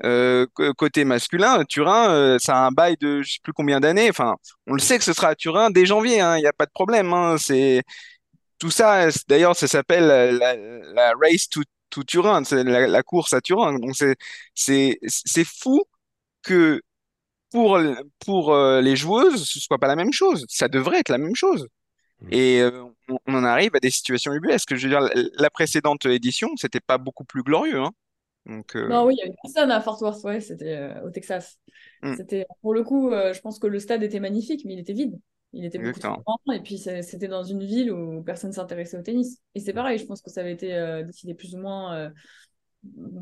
Euh, côté masculin, Turin, euh, ça a un bail de je sais plus combien d'années. Enfin, on le sait que ce sera à Turin dès janvier. hein, Il n'y a pas de problème. hein, c'est tout ça. D'ailleurs, ça s'appelle la, la- race to, to Turin. C'est la, la course à Turin. Donc c'est c'est c'est fou que pour pour euh, les joueuses, ce soit pas la même chose. Ça devrait être la même chose. Hmm. Et euh, on, en arrive à des situations ubuesques. Je veux dire, la, la précédente édition, c'était pas beaucoup plus glorieux. Hein. Donc, euh, Non, oui, il y a eu personne à Fort Worth, ouais, c'était euh, au Texas. hmm, C'était, pour le coup, euh, je pense que le stade était magnifique, mais il était vide. Il était beaucoup Exactement. trop grand et puis c'était dans une ville où personne s'intéressait au tennis. Et c'est pareil, je pense que ça avait été euh, décidé plus ou moins, euh,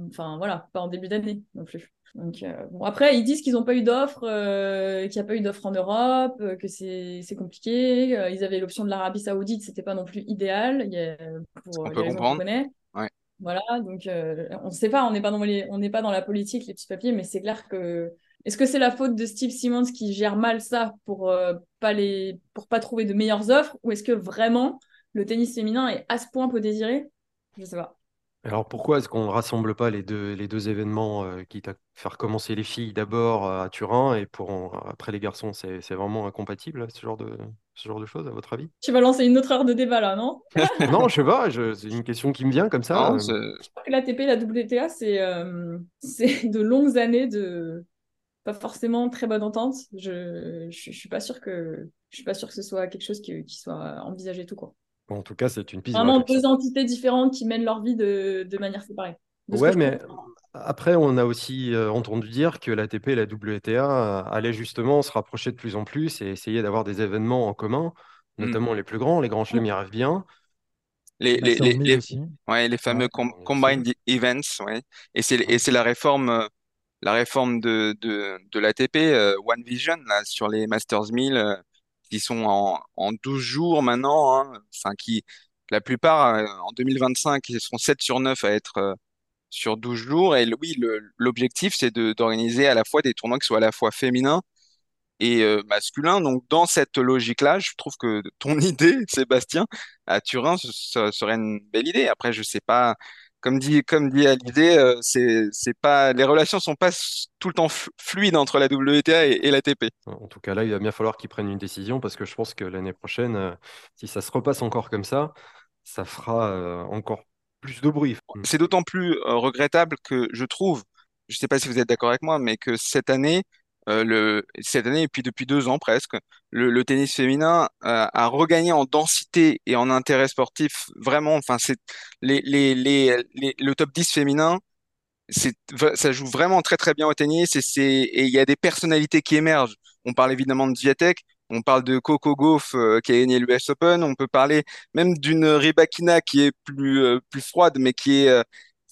enfin voilà, pas en début d'année non plus. Donc euh, bon, après, ils disent qu'ils n'ont pas eu d'offre, euh, qu'il n'y a pas eu d'offre en Europe, que c'est compliqué. ils avaient l'option de l'Arabie Saoudite, c'était pas non plus idéal. Il y a, pour On peut comprendre. Ouais. Voilà, donc on ne sait pas, on n'est pas dans les, on n'est pas dans la politique, les petits papiers, mais c'est clair que est-ce que c'est la faute de Steve Simmons qui gère mal ça pour euh, pas les, pour pas trouver de meilleures offres, ou est-ce que vraiment le tennis féminin est à ce point peu désiré? Je sais pas. Alors pourquoi est-ce qu'on ne rassemble pas les deux, les deux événements, euh, quitte à faire commencer les filles d'abord euh, à Turin et pour en- après les garçons, c'est c'est vraiment incompatible ce genre de, ce genre de choses à votre avis? Tu vas lancer une autre heure de débat là, non? Non, je sais pas, je- c'est une question qui me vient comme ça. Non, euh, Je crois que l'ATP, la WTA, c'est euh, c'est de longues années de pas forcément très bonne entente. Je, je, je suis pas sûre que je suis pas sûre que ce soit quelque chose qui, qui soit envisagé tout quoi. bon, en tout cas, c'est une piste Vraiment deux entités différentes qui mènent leur vie de, de manière séparée. De Ouais, mais après, on a aussi euh, entendu dire que l'ATP et la WTA euh, allaient justement se rapprocher de plus en plus et essayer d'avoir des événements en commun, Hmm. notamment les plus grands. Les grands chelems y arrivent bien. les, les, Masters les, 1000 les- ouais, les fameux Ouais. com- combined events, ouais. Et c'est et c'est la réforme, euh, la réforme de, de, de l'ATP, euh, One Vision, là, sur les Masters 1000, euh, qui sont en, en 12 jours maintenant, hein. Enfin, qui, la plupart, euh, en 2025, ils seront 7 sur 9 à être euh, sur 12 jours. Et oui, l'objectif, c'est d'organiser à la fois des tournois qui soient à la fois féminins et euh, masculins. Donc, dans cette logique-là, je trouve que ton idée, Sébastien, à Turin, ce, ce serait une belle idée. Après, je sais pas, comme dit, comme dit Hallyday, euh, c'est, c'est pas, les relations sont pas tout le temps flu- fluides entre la WTA et, et l'ATP. En tout cas, là, il va bien falloir qu'ils prennent une décision parce que je pense que l'année prochaine, euh, si ça se repasse encore comme ça, ça fera euh, encore plus de bruit. C'est d'autant plus euh, regrettable que je trouve, je sais pas si vous êtes d'accord avec moi, mais que cette année, euh, le, cette année et puis depuis deux ans presque, le, le tennis féminin euh, a regagné en densité et en intérêt sportif. Vraiment, enfin, c'est les, les, les, les- le top 10 féminin, c'est, ça joue vraiment très très bien au tennis et c'est, et il y a des personnalités qui émergent. On parle évidemment de Swiatek, on parle de Coco Gauff euh, qui a gagné l'US Open, on peut parler même d'une Rybakina qui est plus euh, plus froide mais qui est euh,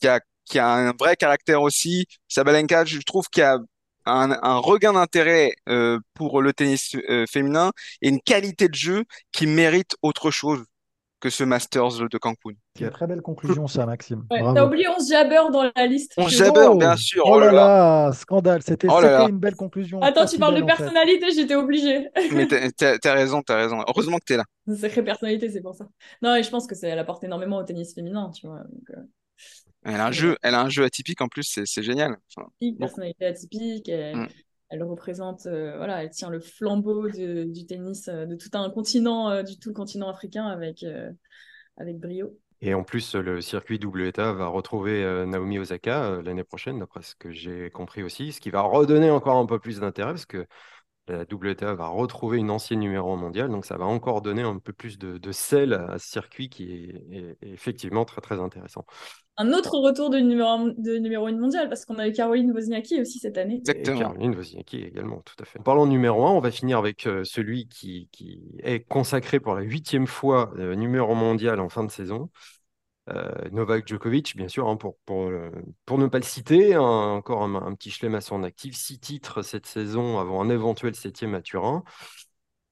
qui a qui a un vrai caractère aussi. Sabalenka, je trouve qu'il y a un, un regain d'intérêt euh, pour le tennis euh, féminin et une qualité de jeu qui mérite autre chose que ce Masters de Cancun. C'est une très belle conclusion, ça, Maxime. Ouais. T'as oublié 11 jabbers dans la liste. On Je- jabber, Oh, bien sûr. Oh là là, scandale. C'était Oh une belle conclusion. Attends, tu parles de belle, en fait. personnalité, j'étais obligée. Mais t'as- raison, t'as raison. Heureusement que t'es là. Une sacrée personnalité, c'est pour ça. Non, et je pense que elle apporte énormément au tennis féminin, tu vois. Donc, euh, Elle a un jeu, elle a un jeu atypique en plus, c'est génial. Enfin, personnalité atypique, elle, Mm. elle représente, euh, voilà, elle tient le flambeau de- du tennis euh, de tout un continent, euh, du tout le continent africain avec, euh, avec brio. Et en plus, le circuit WTA va retrouver euh, Naomi Osaka euh, l'année prochaine, d'après ce que j'ai compris aussi, ce qui va redonner encore un peu plus d'intérêt parce que la WTA va retrouver une ancienne numéro 1 mondiale, donc ça va encore donner un peu plus de, de sel à ce circuit qui est, est- est effectivement très très intéressant. Un autre retour de numéro, un- de numéro 1 mondial, parce qu'on a eu Caroline Wozniacki aussi cette année. Et exactement. Caroline Wozniacki également, tout à fait. En parlant de numéro 1, on va finir avec euh, celui qui, qui est consacré pour la huitième fois euh, numéro mondial en fin de saison. Euh, Novak Djokovic, bien sûr, hein, pour, pour, euh, pour ne pas le citer, hein, encore un, petit chelem à son actif, six titres cette saison avant un éventuel septième à Turin.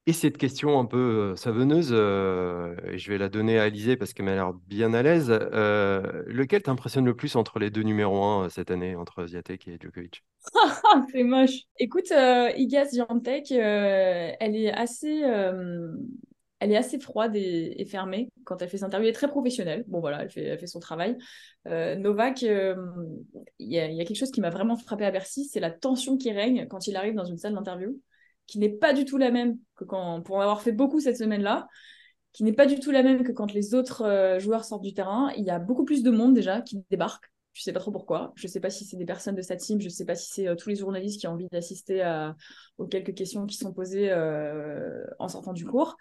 Et cette question un peu euh, savonneuse, euh, je vais la donner à Alizé parce qu'elle m'a l'air bien à l'aise. lequel t'impressionne le plus entre les deux numéros 1 cette année, entre Ziatek et Djokovic? C'est moche. Écoute, euh, Iga euh, elle est assez, elle est assez froide et, fermée quand elle fait ses interviews. Elle est très professionnelle. Bon, voilà, elle fait, fait son travail. Euh, Novak, euh, il y a, quelque chose qui m'a vraiment frappé à Bercy, c'est la tension qui règne quand il arrive dans une salle d'interview, qui n'est pas du tout la même que quand, pour en avoir fait beaucoup cette semaine-là, qui n'est pas du tout la même que quand les autres euh, joueurs sortent du terrain. Il y a beaucoup plus de monde déjà qui débarque. Je sais pas trop pourquoi. Je sais pas si c'est des personnes de sa team. Je sais pas si c'est tous les journalistes qui ont envie d'assister aux quelques questions qui sont posées en sortant du cours.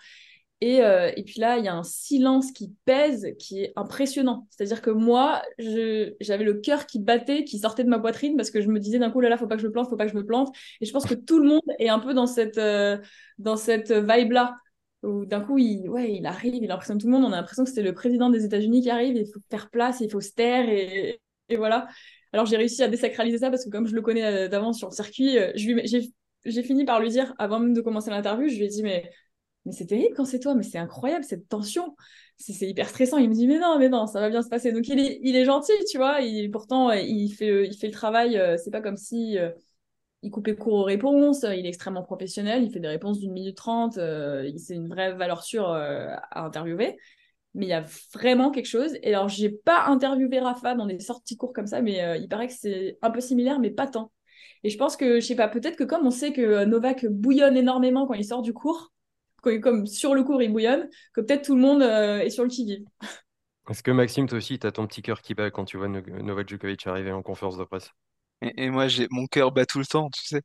Et, euh, et, puis là, il y a un silence qui pèse, qui est impressionnant. C'est-à-dire que moi, j'avais le cœur qui battait, qui sortait de ma poitrine parce que je me disais d'un coup, là, là, faut pas que je me plante, faut pas que je me plante. Et je pense que tout le monde est un peu dans cette, euh, cette vibe-là. Où d'un coup, il, ouais, il arrive, il impressionne tout le monde. On a l'impression que c'est le président des États-Unis qui arrive, il faut faire place, il faut se taire. Et, et voilà. Alors j'ai réussi à désacraliser ça parce que comme je le connais euh, d'avance sur le circuit, j'ai fini par lui dire, avant même de commencer l'interview, je lui ai dit, mais mais c'est terrible quand c'est toi, mais c'est incroyable cette tension. C'est hyper stressant. Il me dit, mais non, mais non, ça va bien se passer. Donc il est, il est gentil, tu vois. Il, pourtant, il fait, il fait le travail. Euh, c'est pas comme si euh, il coupait court aux réponses. Il est extrêmement professionnel. Il fait des réponses d'une minute trente. Euh, c'est une vraie valeur sûre à interviewer. Mais il y a vraiment quelque chose. Et alors, j'ai pas interviewé Rafa dans des sorties courts comme ça, mais il paraît que c'est un peu similaire, mais pas tant. Et je pense que, je sais pas, peut-être que comme on sait que Novak bouillonne énormément quand il sort du cours, comme sur le cours, il bouillonne, que peut-être tout le monde euh, est sur le qui-vive. Est-ce que Maxime, toi aussi, tu as ton petit cœur qui bat quand tu vois Novak Djokovic arriver en conférence de presse? Et, moi, j'ai mon cœur bat tout le temps, tu sais.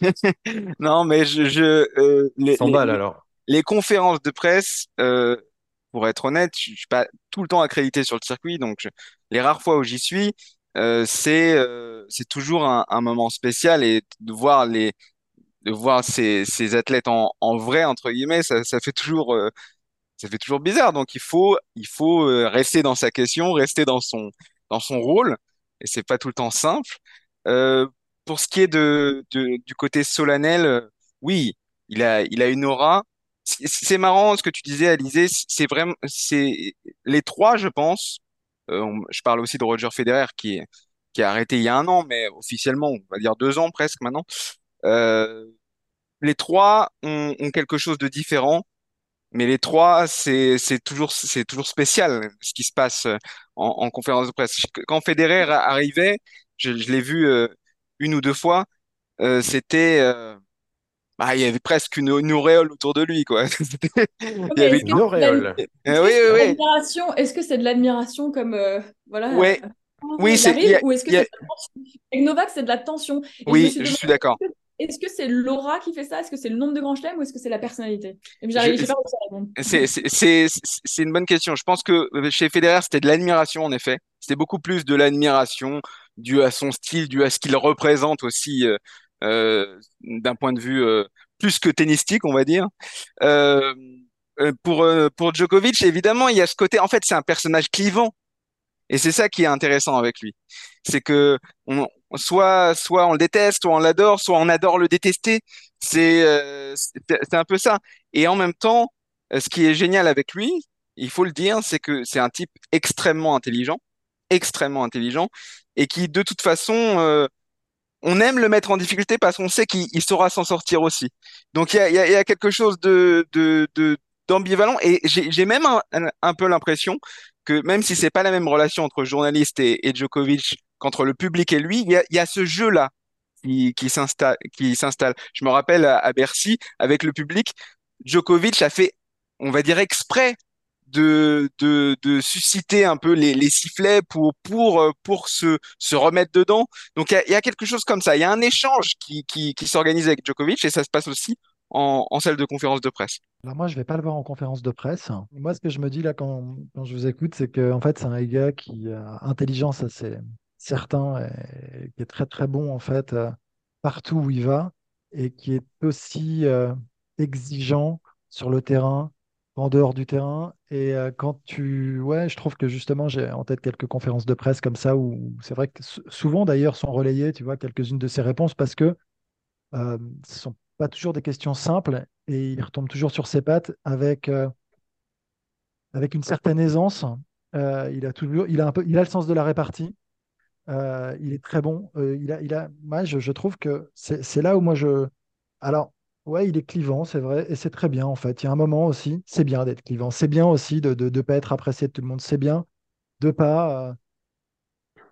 non, mais je, je euh, les, alors. Les conférences de presse, euh, pour être honnête, je, suis pas tout le temps accrédité sur le circuit, donc les rares fois où j'y suis, c'est c'est toujours un, un, moment spécial et de voir les de voir ces, ces athlètes en, en, vrai entre guillemets, ça, ça fait toujours euh, ça fait toujours bizarre. Donc il faut il faut euh, rester dans sa question, rester dans son dans son rôle, et c'est pas tout le temps simple. Euh, pour ce qui est de, de du côté solennel, oui, il a il a une aura. C'est marrant ce que tu disais, Alizé. C'est vraiment c'est les trois, je pense. je parle aussi de Roger Federer qui qui a arrêté il y a un an, mais officiellement, on va dire deux ans presque maintenant. Les trois ont, ont, quelque chose de différent, mais les trois, c'est c'est toujours c'est toujours spécial ce qui se passe euh, en, en conférence de presse. Quand Federer arrivait, je, je l'ai vu euh, une ou deux fois, euh, c'était euh, bah, il y avait presque une, une, auréole autour de lui, quoi. il y avait une auréole. oui, oui, oui. Est-ce que c'est de l'admiration comme voilà ouais. Oui, c'est. Ou est-ce que c'est avec Novak, c'est de la tension Oui, je, suis d'accord. Est-ce que c'est l'aura qui fait ça? Est-ce que c'est le nombre de grands chelems ou est-ce que c'est la personnalité? C'est une bonne question. Je pense que euh, chez Federer, c'était de l'admiration, en effet. C'était beaucoup plus de l'admiration dû à son style, dû à ce qu'il représente aussi euh, euh, d'un point de vue euh, plus que tennistique, on va dire. Pour, pour Djokovic, évidemment, il y a ce côté. En fait, c'est un personnage clivant. Et c'est ça qui est intéressant avec lui. C'est que on, soit, soit on le déteste, soit on l'adore, soit on adore le détester. C'est euh, c'est un peu ça. Et en même temps, euh, ce qui est génial avec lui, il faut le dire, c'est que c'est un type extrêmement intelligent, extrêmement intelligent, et qui de toute façon, euh, on aime le mettre en difficulté parce qu'on sait qu'il saura s'en sortir aussi. Donc il y a, y a, quelque chose de, de, d'ambivalent et j'ai même un, un peu l'impression que même si c'est pas la même relation entre journaliste et Djokovic qu'entre le public et lui, il y a, ce jeu-là qui, s'installe. Je me rappelle à, Bercy, avec le public, Djokovic a fait, on va dire exprès, de, susciter un peu les, sifflets pour, pour se, remettre dedans. Donc il y, a, quelque chose comme ça. Il y a un échange qui, s'organise avec Djokovic et ça se passe aussi en, salle de conférence de presse Alors moi, je vais pas le voir en conférence de presse. Moi, ce que je me dis là quand, je vous écoute, c'est que en fait, c'est un gars qui a intelligence assez certain et qui est très très bon en fait euh, partout où il va et qui est aussi euh, exigeant sur le terrain, en dehors du terrain. Et euh, quand tu, ouais, je trouve que justement, j'ai en tête quelques conférences de presse comme ça où c'est vrai que souvent d'ailleurs sont relayées, tu vois, quelques-unes de ses réponses parce que euh, ce sont pas toujours des questions simples et il retombe toujours sur ses pattes avec, euh, avec une certaine aisance. Euh, il, a toujours, il, a un peu, il a le sens de la répartie. Euh, il est très bon. Euh, il a, il a, moi, je, je trouve que c'est là où moi je. Alors, ouais, il est clivant, c'est vrai, et c'est très bien en fait. Il y a un moment aussi, c'est bien d'être clivant. C'est bien aussi de ne pas être apprécié de tout le monde. C'est bien de pas,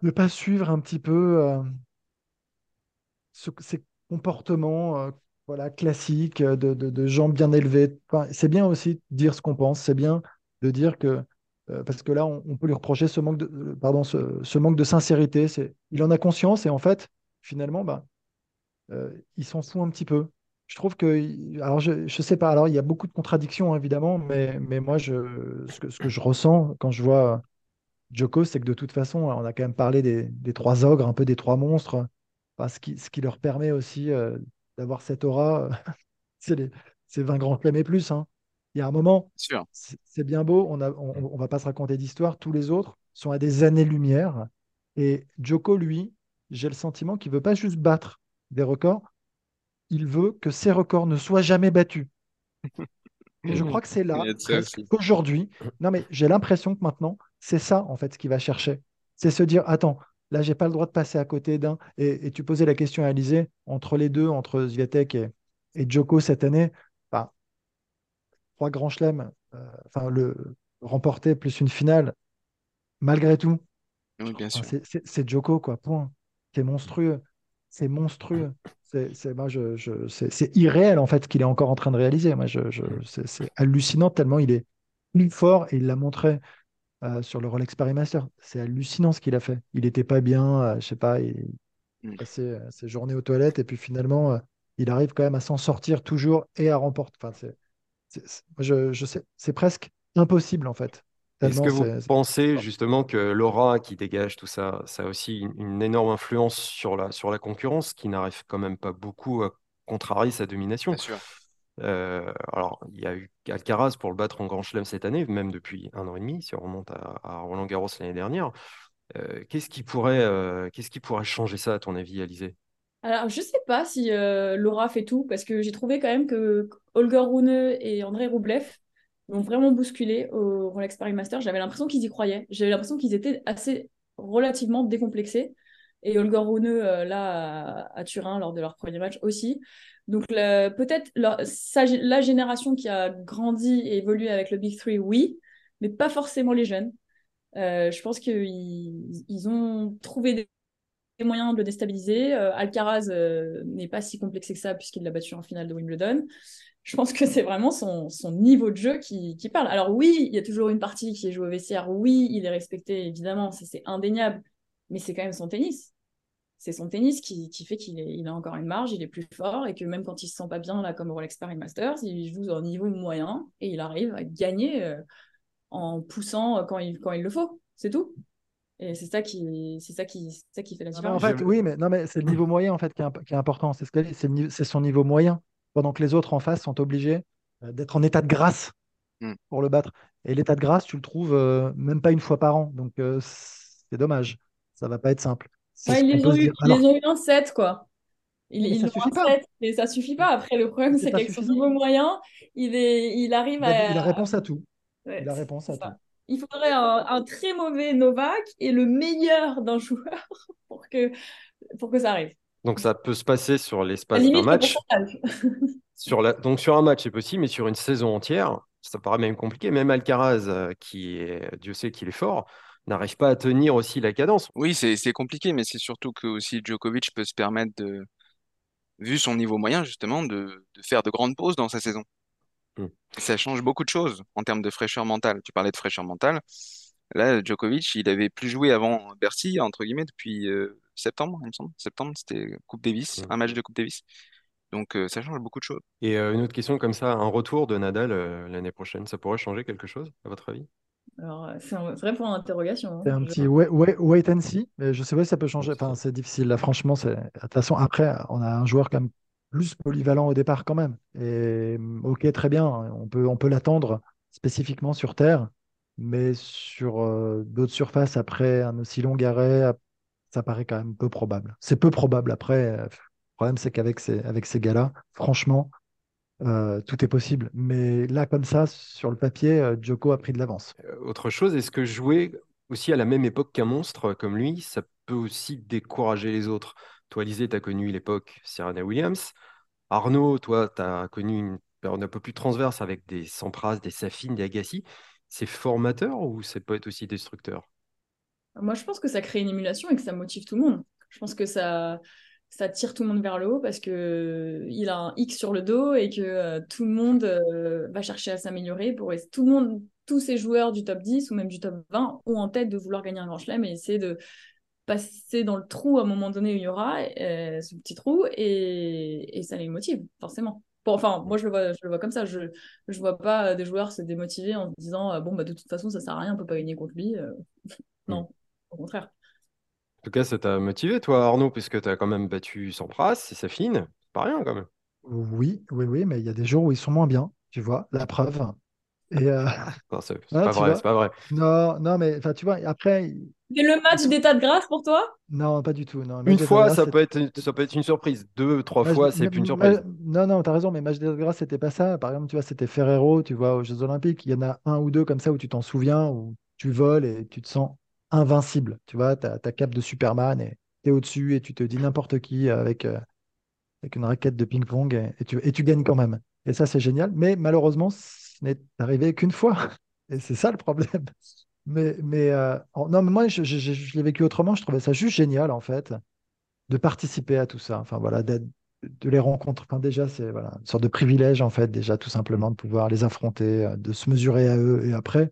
de pas suivre un petit peu ce, ces comportements voilà, classique euh, de, de, gens bien élevés. C'est bien aussi de dire ce qu'on pense, c'est bien de dire que, euh, parce que là, on, peut lui reprocher ce manque de, euh, pardon, ce, manque de sincérité. Il en a conscience et en fait, finalement, bah, il s'en fout un petit peu. je trouve que, alors je ne sais pas, alors il y a beaucoup de contradictions évidemment, mais, moi ce, que, je ressens quand je vois Joko, c'est que de toute façon, on a quand même parlé des, trois ogres, un peu des trois monstres, ce, qui, leur permet aussi euh, d'avoir cette aura, c'est les, 20 grands chelems et plus. Hein. Il y a un moment, c'est bien beau, on ne on, on va pas se raconter d'histoire, tous les autres sont à des années-lumière, et Joko, lui, j'ai le sentiment qu'il veut pas juste battre des records, il veut que ces records ne soient jamais battus. Et je crois que c'est là, aujourd'hui. Non, mais j'ai l'impression que maintenant, c'est ça, en fait, ce qu'il va chercher. C'est se dire, attends, là, j'ai pas le droit de passer à côté d'un. Et, tu posais la question à Alizé, entre les deux, entre Zviatek et, et Djoko cette année, trois grands chelems, euh, enfin, le remporter plus une finale, malgré tout. Oui, bien sûr. c'est Djoko, quoi, point. C'est monstrueux. C'est monstrueux. C'est moi, je, je c'est irréel en fait ce qu'il est encore en train de réaliser. Moi, je, je c'est hallucinant tellement il est plus fort et il l'a montré euh, sur le Rolex Paris Master. C'est hallucinant ce qu'il a fait. Il n'était pas bien, euh, je sais pas, il mm. passait euh, ses journées aux toilettes et puis finalement, il arrive quand même à s'en sortir toujours et à remporter. Enfin, c'est, je, je sais, c'est presque impossible en fait. Est-ce que vous pensez justement que l'aura qui dégage tout ça, ça a aussi une, énorme influence sur la, sur la concurrence qui n'arrive quand même pas beaucoup à contrarier sa domination? Bien sûr. Euh, alors, il y a eu Alcaraz pour le battre en Grand Chelem cette année, même depuis un an et demi, si on remonte à, Roland Garros l'année dernière. Euh, qu'est-ce qui pourrait, euh, qu'est-ce qui pourrait changer ça, à ton avis, Alizé? Alors, je sais pas si Laura fait tout, parce que j'ai trouvé quand même que Holger Rune et André Roublev m'ont vraiment bousculé au Rolex Paris Master. J'avais l'impression qu'ils y croyaient. J'avais l'impression qu'ils étaient assez relativement décomplexés. Et Holger Rune, euh, là, à, Turin, lors de leur premier match aussi. Donc, peut-être la génération qui a grandi et évolué avec le Big Three, oui, mais pas forcément les jeunes. Euh, je pense qu'ils ils ont trouvé des moyens de le déstabiliser. Euh, Alcaraz n'est pas si complexé que ça puisqu'il l'a battu en finale de Wimbledon je pense que c'est vraiment son, niveau de jeu qui, parle. Alors oui, il y a toujours une partie qui est jouée au vestiaire. Oui, il est respecté, évidemment, c'est indéniable. Mais c'est quand même son tennis. C'est son tennis qui, fait qu'il il a encore une marge, il est plus fort et que même quand il se sent pas bien, là, comme au Rolex Paris Masters, il joue au niveau moyen et il arrive à gagner euh, en poussant quand il, quand il le faut. C'est tout. Et c'est ça qui, c'est ça qui, ça qui fait la différence. en fait, oui, mais non, mais c'est le niveau moyen en fait qui est, qui est important. C'est ce c'est son niveau moyen pendant que les autres en face sont obligés euh, d'être en état de grâce hmm. pour le battre. Et l'état de grâce, tu le trouves euh, même pas une fois par an. Donc euh, c'est dommage. Ça va pas être simple. ils, les ont eu, ont eu un 7, quoi. Ils, ça suffit pas. et ça suffit pas. Après, le problème, c'est qu'avec son niveau moyen, il, est, il arrive à. Il a réponse à tout. il a réponse à tout. Il faudrait un, très mauvais Novak et le meilleur d'un joueur pour que, pour que ça arrive. Donc ça peut se passer sur l'espace d'un match. sur la... Donc sur un match, c'est possible, mais sur une saison entière, ça paraît même compliqué. Même Alcaraz, euh, qui est, Dieu sait qu'il est fort, n'arrive pas à tenir aussi la cadence. Oui, c'est compliqué, mais c'est surtout que aussi Djokovic peut se permettre de, vu son niveau moyen justement, de, faire de grandes pauses dans sa saison. Hmm. Ça change beaucoup de choses en termes de fraîcheur mentale. Tu parlais de fraîcheur mentale. Là, Djokovic, il avait plus joué avant Bercy, entre guillemets, depuis euh, septembre, il me semble. Septembre, c'était Coupe Davis, un match de Coupe Davis. Donc euh, ça change beaucoup de choses. Et euh, une autre question comme ça, un retour de Nadal l'année prochaine, ça pourrait changer quelque chose, à votre avis? Alors, c'est un vrai point d'interrogation. Hein. C'est un petit wait, and see, mais je sais pas si ça peut changer. Enfin, c'est difficile. Là, franchement, c'est. De toute façon, après, on a un joueur quand même plus polyvalent au départ quand même. Et ok, très bien, on peut, on peut l'attendre spécifiquement sur Terre. Mais sur euh, d'autres surfaces, après un aussi long arrêt, ça paraît quand même peu probable. C'est peu probable. Après, euh, le problème, c'est qu'avec ces, avec ces gars-là, franchement, euh, tout est possible. Mais là, comme ça, sur le papier, Joko a pris de l'avance. autre chose, est-ce que jouer aussi à la même époque qu'un monstre comme lui, ça peut aussi décourager les autres? Toi, Lisée, tu as connu l'époque Serena Williams. Arnaud, toi, tu as connu une période un peu plus transverse avec des Sampras, des Safin, des Agassi c'est formateur ou ça peut être aussi destructeur? Moi, je pense que ça crée une émulation et que ça motive tout le monde. Je pense que ça, ça tire tout le monde vers le haut parce que il a un X sur le dos et que euh, tout le monde euh, va chercher à s'améliorer. Pour tout le monde, tous ces joueurs du top 10 ou même du top 20 ont en tête de vouloir gagner un grand chelem et essayer de passer dans le trou à un moment donné où il y aura euh, ce petit trou et, et ça les motive, forcément. Bon, enfin, moi, je le vois, je le vois comme ça. Je ne vois pas des joueurs se démotiver en se disant bon, bah, de toute façon, ça sert à rien, on peut pas gagner contre lui. non, mm. au contraire. En tout cas, ça t'a motivé, toi, Arnaud, puisque tu as quand même battu Sampras et Safine. C'est pas rien, quand même. Oui, oui, oui, mais il y a des jours où ils sont moins bien, tu vois, la preuve. Et euh, c'est pas vrai, c'est pas vrai. Non, non, mais tu vois, après. C'est le match d'état de grâce pour toi? Non, pas du tout. Non. Une fois, ça peut, être, ça peut être une surprise. Deux, trois fois, c'est plus une surprise. Non, non, tu as raison, mais match d'état de grâce, c'était pas ça. Par exemple, tu vois, c'était Ferrero, tu vois, aux Jeux Olympiques. Il y en a un ou deux comme ça où tu t'en souviens, où tu voles et tu te sens invincible. Tu vois, tu as ta cape de Superman et tu es au-dessus et tu te dis n'importe qui avec, euh, avec une raquette de ping-pong et, tu, et tu gagnes quand même. Et ça, c'est génial. Mais malheureusement, n'est arrivé qu'une fois. Et c'est ça le problème. Mais, mais euh, non, mais moi, je, l'ai vécu autrement. Je trouvais ça juste génial, en fait, de participer à tout ça. Enfin, voilà, de les rencontrer. Enfin, déjà, c'est voilà, une sorte de privilège, en fait, déjà, tout simplement, de pouvoir les affronter, euh, de se mesurer à eux. Et après,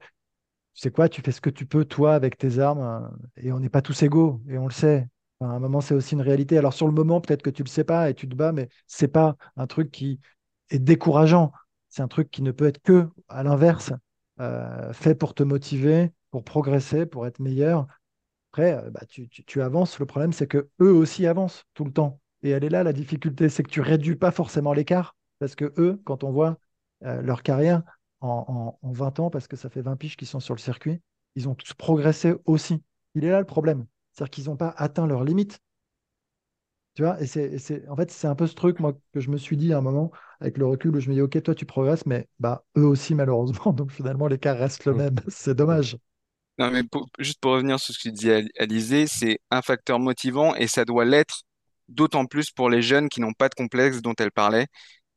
tu sais quoi, tu fais ce que tu peux, toi, avec tes armes. Euh, et on n'est pas tous égaux, et on le sait. à un moment, c'est aussi une réalité. Alors, sur le moment, peut-être que tu le sais pas et tu te bats, mais c'est pas un truc qui est décourageant c'est un truc qui ne peut être que, à l'inverse, euh, fait pour te motiver, pour progresser, pour être meilleur. Après, euh, bah, tu, avances. Le problème, c'est que eux aussi avancent tout le temps. Et elle est là, la difficulté, c'est que tu réduis pas forcément l'écart. Parce que eux, quand on voit euh, leur carrière en, 20 ans, parce que ça fait 20 piges qu'ils sont sur le circuit, ils ont tous progressé aussi. Il est là le problème. C'est-à-dire qu'ils n'ont pas atteint leurs limites. Tu vois, et c'est, en fait, c'est un peu ce truc, moi, que je me suis dit à un moment, avec le recul, où je me dis, OK, toi, tu progresses, mais bah, eux aussi, malheureusement. Donc, finalement, l'écart reste le même. c'est dommage. Non, mais juste pour revenir sur ce que tu disais, Alizé, c'est un facteur motivant et ça doit l'être d'autant plus pour les jeunes qui n'ont pas de complexe dont elle parlait.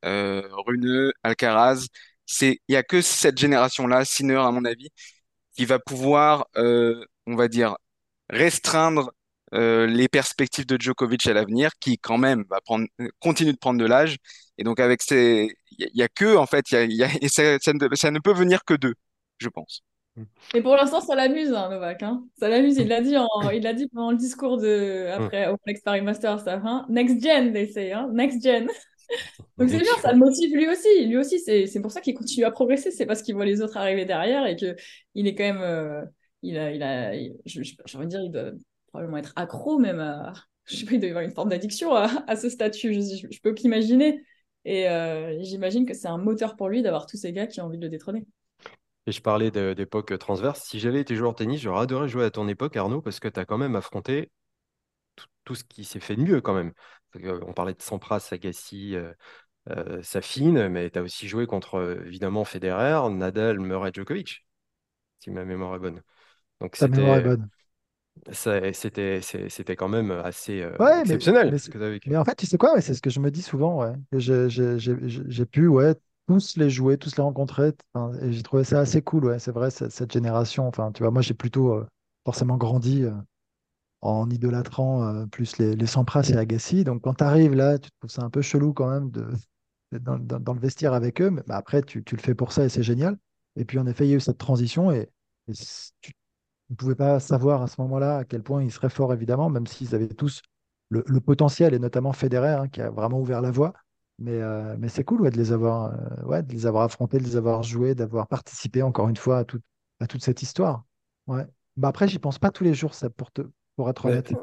Euh, Runeux, Alcaraz, c'est, il y a que cette génération-là, Sinner, à mon avis, qui va pouvoir, euh, on va dire, restreindre euh, les perspectives de Djokovic à l'avenir, qui quand même va prendre, continue de prendre de l'âge. Et donc avec ces, il y, a que en fait, il y a, et ça, ne, peut venir que d'eux, je pense. Et pour l'instant, ça l'amuse, hein, Novak. Hein. Ça l'amuse. Il l'a dit, il l'a dit pendant le discours de après au Flex Paris Masters. Hein. Next gen, they say. Hein. Next gen. Donc c'est bien, ça le motive lui aussi. Lui aussi, c'est pour ça qu'il continue à progresser. C'est parce qu'il voit les autres arriver derrière et que il est quand même, euh, il a, il a, j'ai envie de dire, il doit probablement être accro même à, je sais pas, il doit y avoir une forme d'addiction à, ce statut, je, je peux qu'imaginer. Et euh, j'imagine que c'est un moteur pour lui d'avoir tous ces gars qui ont envie de le détrôner. Et je parlais d'époque transverse. Si j'avais été joueur de tennis, j'aurais adoré jouer à ton époque, Arnaud, parce que tu as quand même affronté tout, ce qui s'est fait de mieux quand même. On parlait de Sampras, Agassi, euh, euh, Safine, mais tu as aussi joué contre évidemment Federer, Nadal, Murray, Djokovic, si ma mémoire est bonne. Donc, Ta mémoire est bonne c'était c'était quand même assez euh, exceptionnel mais, ce que vécu. Mais en fait, tu sais quoi, c'est ce que je me dis souvent. Ouais. J'ai pu ouais, tous les jouer, tous les rencontrer. et j'ai trouvé ça assez cool. Ouais. C'est vrai, cette, génération. Enfin, tu vois, moi, j'ai plutôt euh, forcément grandi euh, en idolâtrant plus les, les Sampras et Agassi. Donc, quand tu arrives là, tu trouves ça un peu chelou quand même de, dans, dans, le vestiaire avec eux. Mais bah, après, tu, tu, le fais pour ça et c'est génial. Et puis, en effet, il y a eu cette transition et, et tu, ne pouvait pas savoir à ce moment-là à quel point ils seraient forts, évidemment, même s'ils avaient tous le, potentiel, et notamment Federer, hein, qui a vraiment ouvert la voie. Mais, euh, mais c'est cool ouais, de, les avoir, euh, ouais, de les avoir affrontés, de les avoir joués, d'avoir participé encore une fois à, tout, à toute cette histoire. Ouais. Bah après, j'y pense pas tous les jours, ça, pour, te, pour être honnête.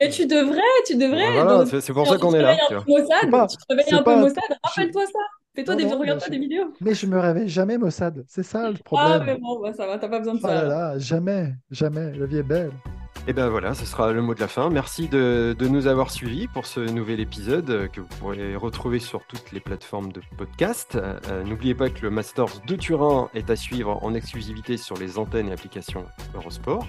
Et tu devrais, tu devrais. c'est pour ça qu'on est là. tu te réveilles un peu Mossad, rappelle-toi ça. Fais-toi des, regarde des vidéos. Mais je me réveille jamais, Mossad. C'est ça le ah, problème. Ah, mais bon, bah, ça va, t'as pas besoin de ça. Là jamais, jamais. La vie est belle. Et ben voilà, ce sera le mot de la fin. Merci de, nous avoir suivis pour ce nouvel épisode euh, que vous pourrez retrouver sur toutes les plateformes de podcast. Euh, n'oubliez pas que le Masters de Turin est à suivre en exclusivité sur les antennes et applications Eurosport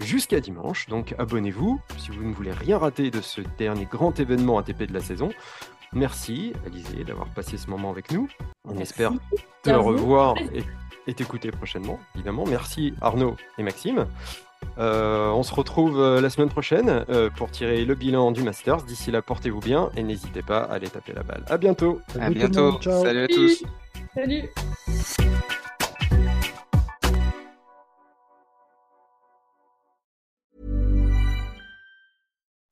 jusqu'à dimanche. Donc abonnez-vous si vous ne voulez rien rater de ce dernier grand événement ATP de la saison. Merci, Alizé, d'avoir passé ce moment avec nous. On espère te revoir et, t'écouter prochainement, évidemment. Merci, Arnaud et Maxime. Euh, on se retrouve euh, la semaine prochaine euh, pour tirer le bilan du Masters. D'ici là, portez-vous bien et n'hésitez pas à aller taper la balle. À bientôt. à bientôt. Salut à tous. Salut.